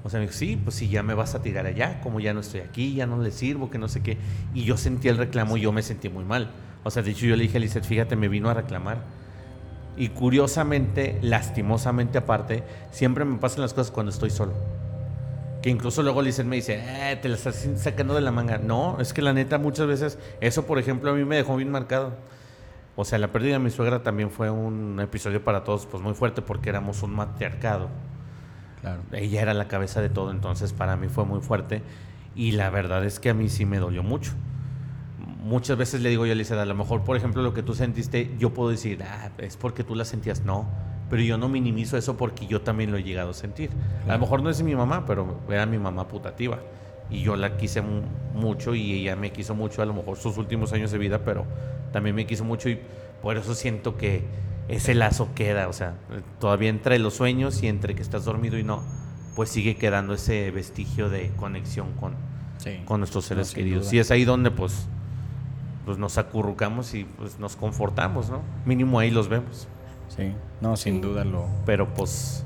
O sea, me dijo, sí, pues sí, ya me vas a tirar allá, como ya no estoy aquí, ya no le sirvo, que no sé qué. Y yo sentí el reclamo y yo me sentí muy mal. O sea, de hecho yo le dije a Lizeth, fíjate, me vino a reclamar. Y curiosamente, lastimosamente aparte, siempre me pasan las cosas cuando estoy solo. Que incluso luego Lizeth me dice, eh, te la estás sacando de la manga. No, es que la neta muchas veces, eso por ejemplo a mí me dejó bien marcado. O sea, la pérdida de mi suegra también fue un episodio para todos pues muy fuerte porque éramos un matriarcado. Claro. Ella era la cabeza de todo, entonces para mí fue muy fuerte y la verdad es que a mí sí me dolió mucho. Muchas veces le digo yo a Lizeth, a lo mejor, por ejemplo, lo que tú sentiste, yo puedo decir, ah, es porque tú la sentías. No, pero yo no minimizo eso porque yo también lo he llegado a sentir. A lo mejor no es mi mamá, pero era mi mamá putativa. Y yo la quise mu- mucho y ella me quiso mucho, a lo mejor sus últimos años de vida, pero también me quiso mucho y por eso siento que ese lazo queda. O sea, todavía entre los sueños y entre que estás dormido y no, pues sigue quedando ese vestigio de conexión con, Sí. con nuestros seres queridos. Y es ahí donde pues, pues nos acurrucamos y pues nos confortamos, ¿no? Mínimo ahí los vemos. Sí. No, sin Sí. duda lo. Pero pues,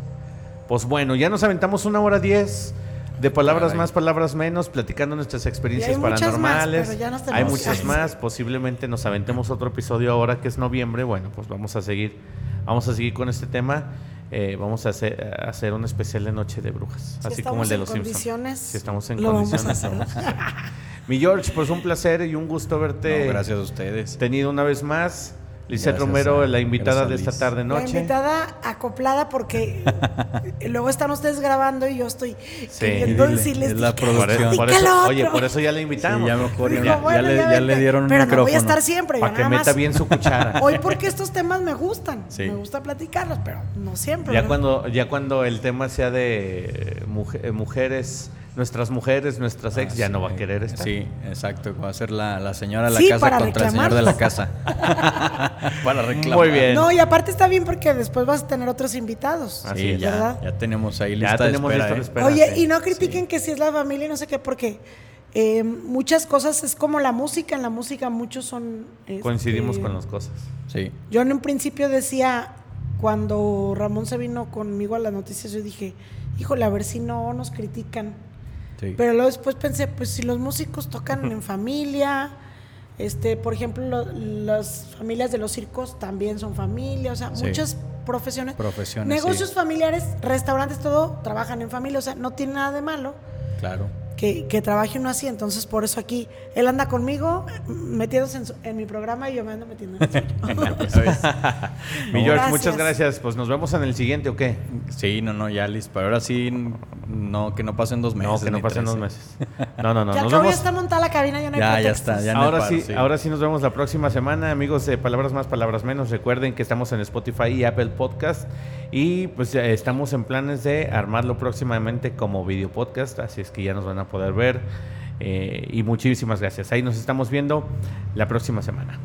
pues bueno, ya nos aventamos una hora diez de palabras Caray. más, palabras menos, platicando nuestras experiencias Y hay muchas más, paranormales. pero ya nos hay muchas que- más, posiblemente nos aventemos otro episodio ahora que es noviembre. Bueno, pues vamos a seguir, vamos a seguir con este tema. Eh, vamos a hacer, a hacer un especial de Noche de Brujas, Si así como el de los Simpsons. condiciones, Si estamos en lo vamos a condiciones. hacer. Mi George, pues un placer y un gusto verte No, gracias a ustedes. tenido una vez más. Lisette Gracias Romero, a- la invitada de esta tarde La noche. invitada acoplada porque [laughs] luego están ustedes grabando y yo estoy Sí. queriendo Dile, decirles es la "Di que- Por, producción. por eso, oye, otro". por eso ya la invitamos. Sí, ya mejor ya, Digo, ya bueno, le, ya vente. le dieron un Pero micrófono. no voy a estar siempre. Para que nada meta más- bien su cuchara. [laughs] Hoy porque estos temas me gustan. Sí. Me gusta platicarlos, pero no siempre. Ya cuando, ya cuando el tema sea de muje- eh, mujeres, nuestras mujeres, nuestras ex, Ah, ya sí. no va a querer estar. Sí, exacto. Va a ser la, la señora de la Sí, casa contra el señor de la casa. [laughs] para reclamar. Muy bien. No, y aparte está bien porque después vas a tener otros invitados. Así Sí, es. ya, ¿verdad? ya tenemos ahí Ya lista tenemos de lista espera. de ¿eh? espera. Oye, sí. y no critiquen que si es la familia y no sé qué, porque eh, muchas cosas es como la música. En la música muchos son... este, Coincidimos con las cosas. Sí. Yo en un principio decía, cuando Ramón se vino conmigo a las noticias, yo dije, híjole, a ver si no nos critican. Sí. Pero luego después pensé, pues si los músicos tocan en familia, este, por ejemplo, lo- las familias de los circos también son familia, o sea, Sí. muchas profesiones. Profesiones, Negocios sí. familiares, restaurantes, todo, trabajan en familia, o sea, no tiene nada de malo Claro. Que, que trabaje uno así, entonces por eso aquí, él anda conmigo, metiéndose en, su- en mi programa y yo me ando metiendo en el suyo. [laughs] [laughs] Mi George, Gracias. muchas gracias. Pues nos vemos en el siguiente, ¿o qué? Sí, no, no, ya listo. Pero ahora sí, no, que no pasen dos meses. No, que no pasen dos meses. [laughs] No, no, no. al Nos ya vemos. está montada la cabina, ya no hay Ya, ya está, ya no ahora paro, sí, sí. ahora sí nos vemos la próxima semana, amigos de Palabras Más, Palabras Menos. Recuerden que estamos en Spotify y Apple Podcast y pues ya estamos en planes de armarlo próximamente como video podcast, así es que ya nos van a poder ver. eh, y muchísimas gracias. Ahí nos estamos viendo la próxima semana.